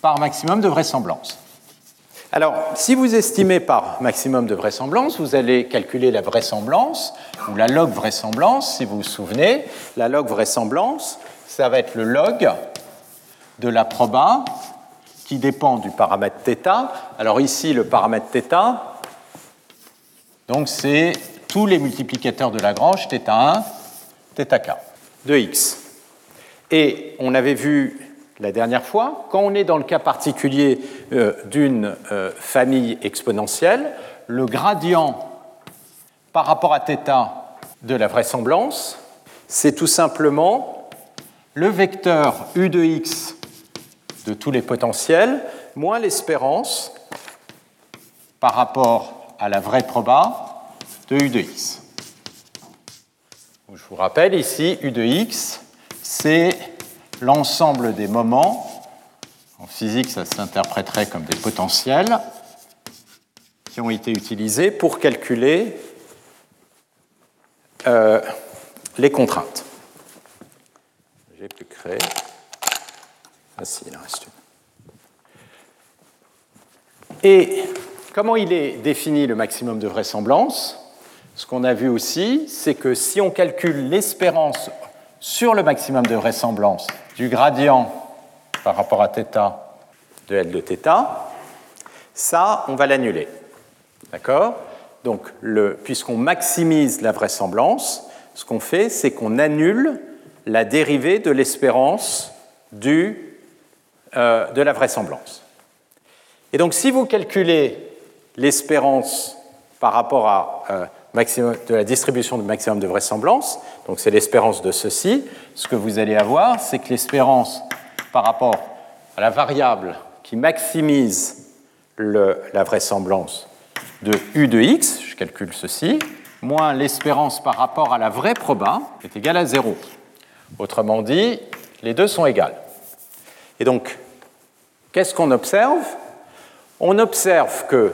par maximum de vraisemblance. Alors, si vous estimez par maximum de vraisemblance, vous allez calculer la vraisemblance, ou la log vraisemblance, si vous vous souvenez. La log vraisemblance, ça va être le log de la proba qui dépend du paramètre θ. Alors ici, le paramètre θ, donc c'est tous les multiplicateurs de Lagrange, θ1, θk, de x. Et on avait vu la dernière fois, quand on est dans le cas particulier euh, d'une euh, famille exponentielle, le gradient par rapport à θ de la vraisemblance, c'est tout simplement le vecteur u de x de tous les potentiels moins l'espérance par rapport à la vraie proba de u de x. Je vous rappelle ici, u de x, c'est l'ensemble des moments, en physique ça s'interpréterait comme des potentiels, qui ont été utilisés pour calculer euh, les contraintes. J'ai pu créer. Ah si, il en reste une. Et comment il est défini le maximum de vraisemblance? Ce qu'on a vu aussi, c'est que si on calcule l'espérance sur le maximum de vraisemblance du gradient par rapport à θ de L de θ, ça, on va l'annuler. D'accord? Donc, puisqu'on maximise la vraisemblance, ce qu'on fait, c'est qu'on annule la dérivée de l'espérance euh, de la vraisemblance. Et donc, si vous calculez l'espérance par rapport à euh, de la distribution du maximum de vraisemblance, donc c'est l'espérance de ceci, ce que vous allez avoir, c'est que l'espérance par rapport à la variable qui maximise la vraisemblance de U de x, je calcule ceci, moins l'espérance par rapport à la vraie proba est égale à 0. Autrement dit, les deux sont égales. Et donc, qu'est-ce qu'on observe? On observe que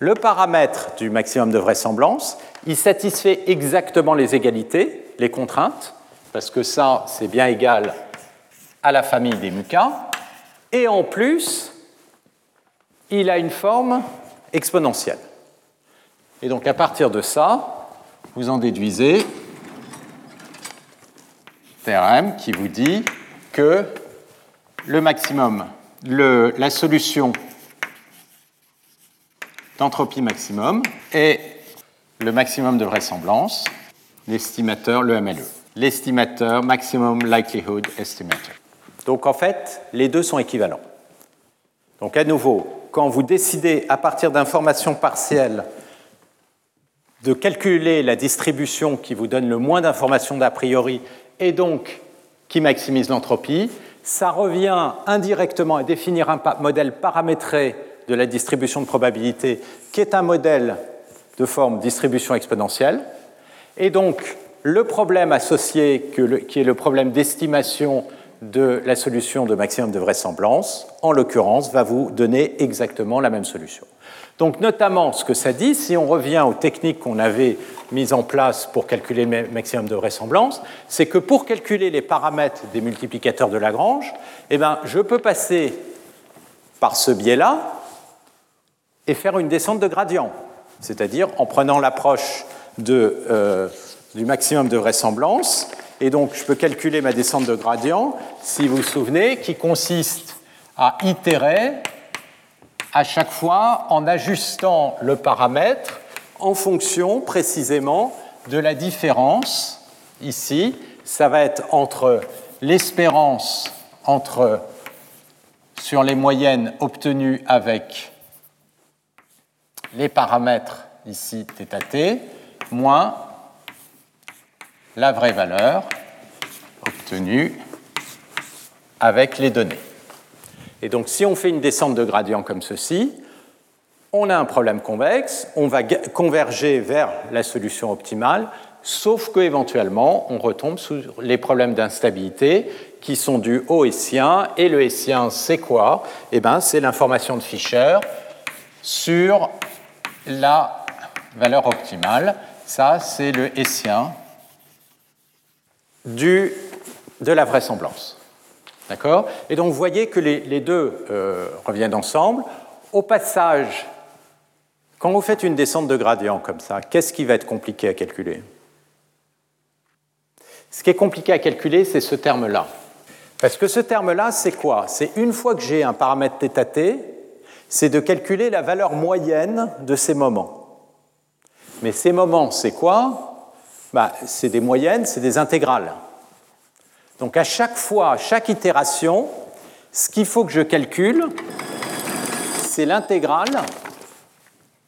le paramètre du maximum de vraisemblance, il satisfait exactement les égalités, les contraintes, parce que ça, c'est bien égal à la famille des muka, et en plus, il a une forme exponentielle. Et donc à partir de ça, vous en déduisez théorème qui vous dit que le maximum, la solution d'entropie maximum est le maximum de vraisemblance, l'estimateur, le MLE, l'estimateur Maximum Likelihood Estimator. Donc en fait, les deux sont équivalents. Donc à nouveau, quand vous décidez à partir d'informations partielles de calculer la distribution qui vous donne le moins d'informations d'a priori et donc qui maximise l'entropie, ça revient indirectement à définir un modèle paramétré de la distribution de probabilité qui est un modèle de forme distribution exponentielle. Et donc, le problème associé, qui est le problème d'estimation de la solution de maximum de vraisemblance, en l'occurrence, va vous donner exactement la même solution. Donc, notamment, ce que ça dit, si on revient aux techniques qu'on avait mises en place pour calculer le maximum de vraisemblance, c'est que pour calculer les paramètres des multiplicateurs de Lagrange, eh ben, je peux passer par ce biais-là, et faire une descente de gradient, c'est-à-dire en prenant l'approche euh, du maximum de vraisemblance. Et donc, je peux calculer ma descente de gradient, si vous vous souvenez, qui consiste à itérer à chaque fois en ajustant le paramètre en fonction précisément de la différence. Ici, ça va être entre l'espérance entre sur les moyennes obtenues avec les paramètres ici θt moins la vraie valeur obtenue avec les données. Et donc si on fait une descente de gradient comme ceci, on a un problème convexe, on va converger vers la solution optimale, sauf qu'éventuellement on retombe sur les problèmes d'instabilité qui sont dus au hessien. Et le hessien, c'est quoi? Eh bien, c'est l'information de Fischer sur la valeur optimale. Ça, c'est le hessien du, de la vraisemblance. D'accord? Et donc, vous voyez que les, deux euh, reviennent ensemble. Au passage, quand vous faites une descente de gradient comme ça, qu'est-ce qui va être compliqué à calculer? Ce qui est compliqué à calculer, c'est ce terme-là. Parce que ce terme-là, c'est quoi? C'est une fois que j'ai un paramètre θt, c'est de calculer la valeur moyenne de ces moments. Mais ces moments, c'est quoi? Bah, C'est des moyennes, c'est des intégrales. Donc à chaque fois, à chaque itération, ce qu'il faut que je calcule, c'est l'intégrale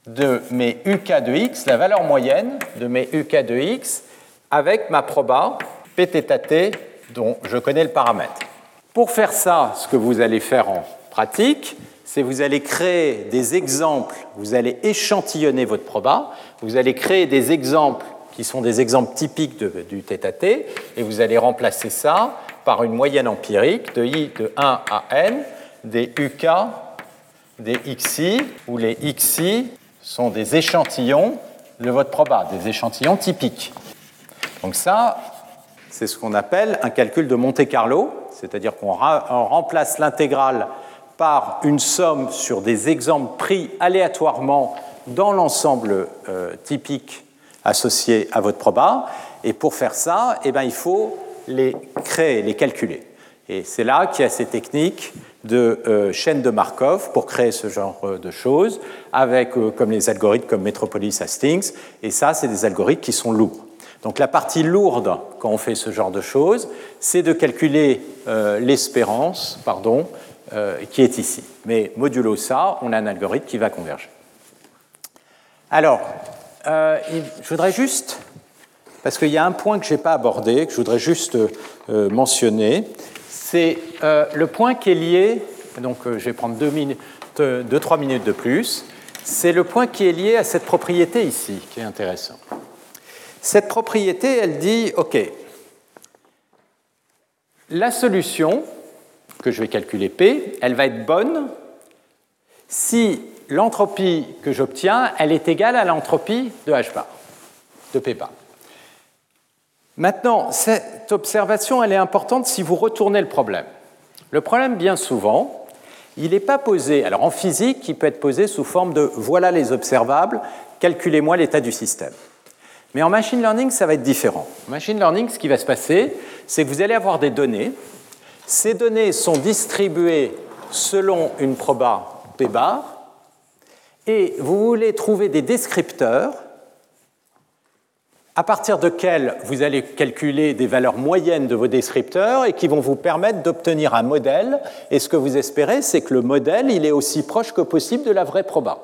de mes UK de x, la valeur moyenne de mes UK de x, avec ma proba pθt dont je connais le paramètre. Pour faire ça, ce que vous allez faire en pratique, c'est vous allez créer des exemples, vous allez échantillonner votre proba, vous allez créer des exemples qui sont des exemples typiques du θt, et vous allez remplacer ça par une moyenne empirique de i de 1 à n des uk, des xi, où les xi sont des échantillons de votre proba, des échantillons typiques. Donc ça, c'est ce qu'on appelle un calcul de Monte Carlo, c'est-à-dire qu'on remplace l'intégrale par une somme sur des exemples pris aléatoirement dans l'ensemble euh, typique associés à votre proba. Et pour faire ça, eh ben, il faut les créer, les calculer. Et c'est là qu'il y a ces techniques de euh, chaîne de Markov pour créer ce genre euh, de choses, avec comme les algorithmes comme Metropolis Hastings. Et ça, c'est des algorithmes qui sont lourds. Donc la partie lourde quand on fait ce genre de choses, c'est de calculer l'espérance, pardon, qui est ici. Mais modulo ça, on a un algorithme qui va converger. Alors, je voudrais juste parce qu'il y a un point que je n'ai pas abordé, que je voudrais juste euh, mentionner, c'est euh, le point qui est lié, donc euh, je vais prendre deux, minutes, deux, trois minutes de plus, c'est le point qui est lié à cette propriété ici, qui est intéressant. Cette propriété, elle dit, OK, la solution, que je vais calculer P, elle va être bonne si l'entropie que j'obtiens, elle est égale à l'entropie de H bar, de P bar. Maintenant, cette observation, elle est importante si vous retournez le problème. Le problème, bien souvent, il n'est pas posé, alors en physique, il peut être posé sous forme de voilà les observables, calculez-moi l'état du système. Mais en machine learning, ça va être différent. En machine learning, ce qui va se passer, c'est que vous allez avoir des données. Ces données sont distribuées selon une proba P bar, et vous voulez trouver des descripteurs à partir de quels vous allez calculer des valeurs moyennes de vos descripteurs et qui vont vous permettre d'obtenir un modèle. Et ce que vous espérez, c'est que le modèle, il est aussi proche que possible de la vraie proba.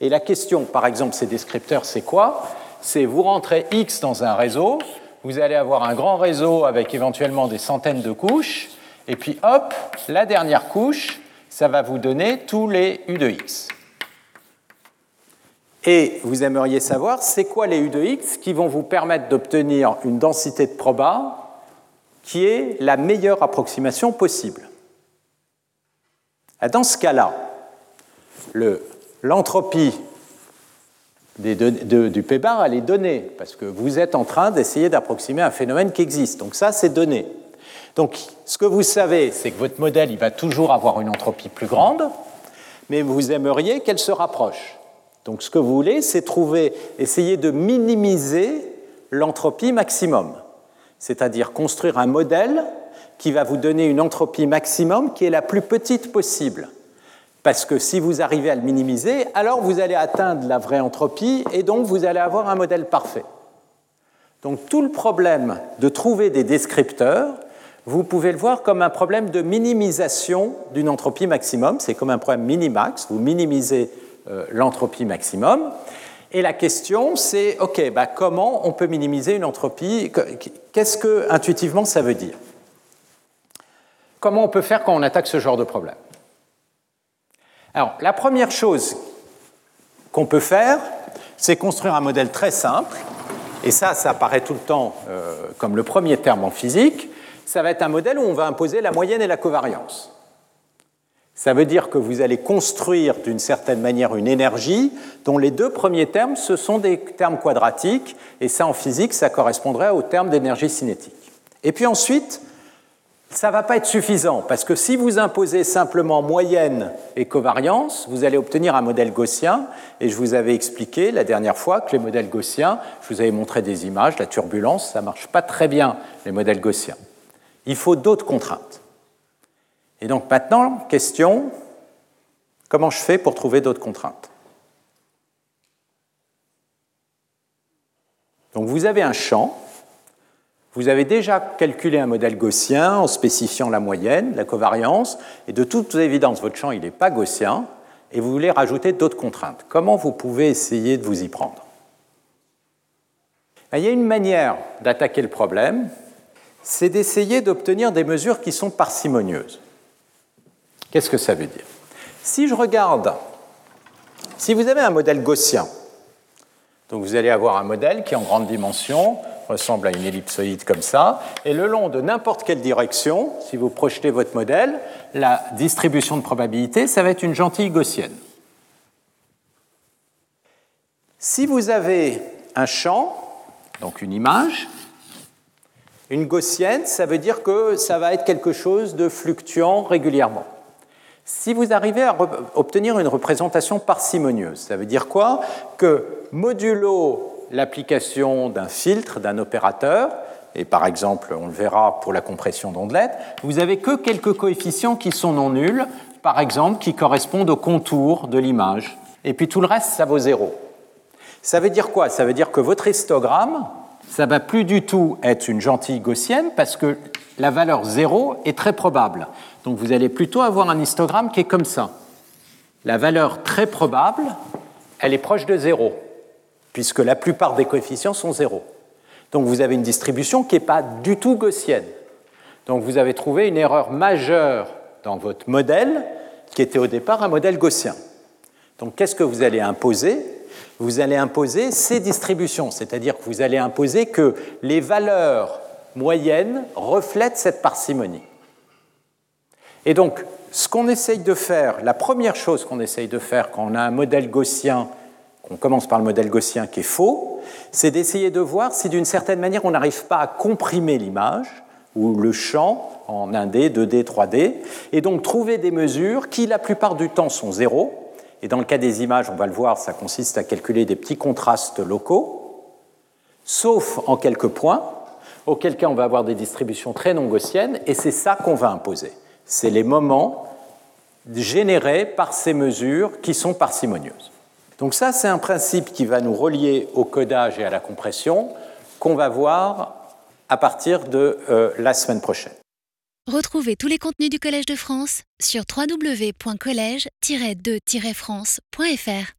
Et la question, par exemple, ces descripteurs, c'est quoi? C'est vous rentrez X dans un réseau, vous allez avoir un grand réseau avec éventuellement des centaines de couches, et puis hop, la dernière couche, ça va vous donner tous les U de X. Et vous aimeriez savoir, c'est quoi les U de X qui vont vous permettre d'obtenir une densité de proba qui est la meilleure approximation possible? Dans ce cas-là, l'entropie du P bar, elle est donnée, parce que vous êtes en train d'essayer d'approximer un phénomène qui existe. Donc ça, c'est donné. Donc ce que vous savez, c'est que votre modèle, il va toujours avoir une entropie plus grande, mais vous aimeriez qu'elle se rapproche. Donc ce que vous voulez, c'est trouver, essayer de minimiser l'entropie maximum, c'est-à-dire construire un modèle qui va vous donner une entropie maximum qui est la plus petite possible. Parce que si vous arrivez à le minimiser, alors vous allez atteindre la vraie entropie et donc vous allez avoir un modèle parfait. Donc tout le problème de trouver des descripteurs, vous pouvez le voir comme un problème de minimisation d'une entropie maximum. C'est comme un problème minimax. Vous minimisez euh, l'entropie maximum. Et la question, c'est, OK, bah, comment on peut minimiser une entropie? Qu'est-ce que, intuitivement, ça veut dire? Comment on peut faire quand on attaque ce genre de problème? Alors, la première chose qu'on peut faire, c'est construire un modèle très simple. Et ça, ça apparaît tout le temps euh, comme le premier terme en physique. Ça va être un modèle où on va imposer la moyenne et la covariance. Ça veut dire que vous allez construire d'une certaine manière une énergie dont les deux premiers termes, ce sont des termes quadratiques, et ça en physique, ça correspondrait au terme d'énergie cinétique. Et puis ensuite, ça ne va pas être suffisant, parce que si vous imposez simplement moyenne et covariance, vous allez obtenir un modèle gaussien, et je vous avais expliqué la dernière fois que les modèles gaussiens, je vous avais montré des images, la turbulence, ça ne marche pas très bien, les modèles gaussiens. Il faut d'autres contraintes. Et donc maintenant, question, comment je fais pour trouver d'autres contraintes? Donc vous avez un champ, vous avez déjà calculé un modèle gaussien en spécifiant la moyenne, la covariance, et de toute évidence, votre champ n'est pas gaussien, et vous voulez rajouter d'autres contraintes. Comment vous pouvez essayer de vous y prendre? Il y a une manière d'attaquer le problème, c'est d'essayer d'obtenir des mesures qui sont parcimonieuses. Qu'est-ce que ça veut dire? Si je regarde, si vous avez un modèle gaussien, donc vous allez avoir un modèle qui en grande dimension ressemble à une ellipsoïde comme ça, et le long de n'importe quelle direction, si vous projetez votre modèle, la distribution de probabilité, ça va être une gentille gaussienne. Si vous avez un champ, donc une image, une gaussienne, ça veut dire que ça va être quelque chose de fluctuant régulièrement. Si vous arrivez à obtenir une représentation parcimonieuse, ça veut dire quoi? Que modulo l'application d'un filtre, d'un opérateur, et par exemple, on le verra pour la compression d'ondelettes, vous n'avez que quelques coefficients qui sont non nuls, par exemple, qui correspondent au contour de l'image. Et puis tout le reste, ça vaut zéro. Ça veut dire quoi? Ça veut dire que votre histogramme, ça va plus du tout être une gentille gaussienne parce que la valeur zéro est très probable. Donc vous allez plutôt avoir un histogramme qui est comme ça. La valeur très probable, elle est proche de zéro, puisque la plupart des coefficients sont zéro. Donc vous avez une distribution qui n'est pas du tout gaussienne. Donc vous avez trouvé une erreur majeure dans votre modèle, qui était au départ un modèle gaussien. Donc qu'est-ce que vous allez imposer? Vous allez imposer ces distributions, c'est-à-dire que vous allez imposer que les valeurs moyennes reflètent cette parcimonie. Et donc, ce qu'on essaye de faire, la première chose qu'on essaye de faire quand on a un modèle gaussien, qu'on commence par le modèle gaussien qui est faux, c'est d'essayer de voir si d'une certaine manière on n'arrive pas à comprimer l'image ou le champ en 1D, 2D, 3D, et donc trouver des mesures qui la plupart du temps sont zéro, et dans le cas des images, on va le voir, ça consiste à calculer des petits contrastes locaux, sauf en quelques points, auquel cas on va avoir des distributions très non gaussiennes, et c'est ça qu'on va imposer. C'est les moments générés par ces mesures qui sont parcimonieuses. Donc ça, c'est un principe qui va nous relier au codage et à la compression qu'on va voir à partir de euh, la semaine prochaine. Retrouvez tous les contenus du Collège de France sur www.colège-2-france.fr.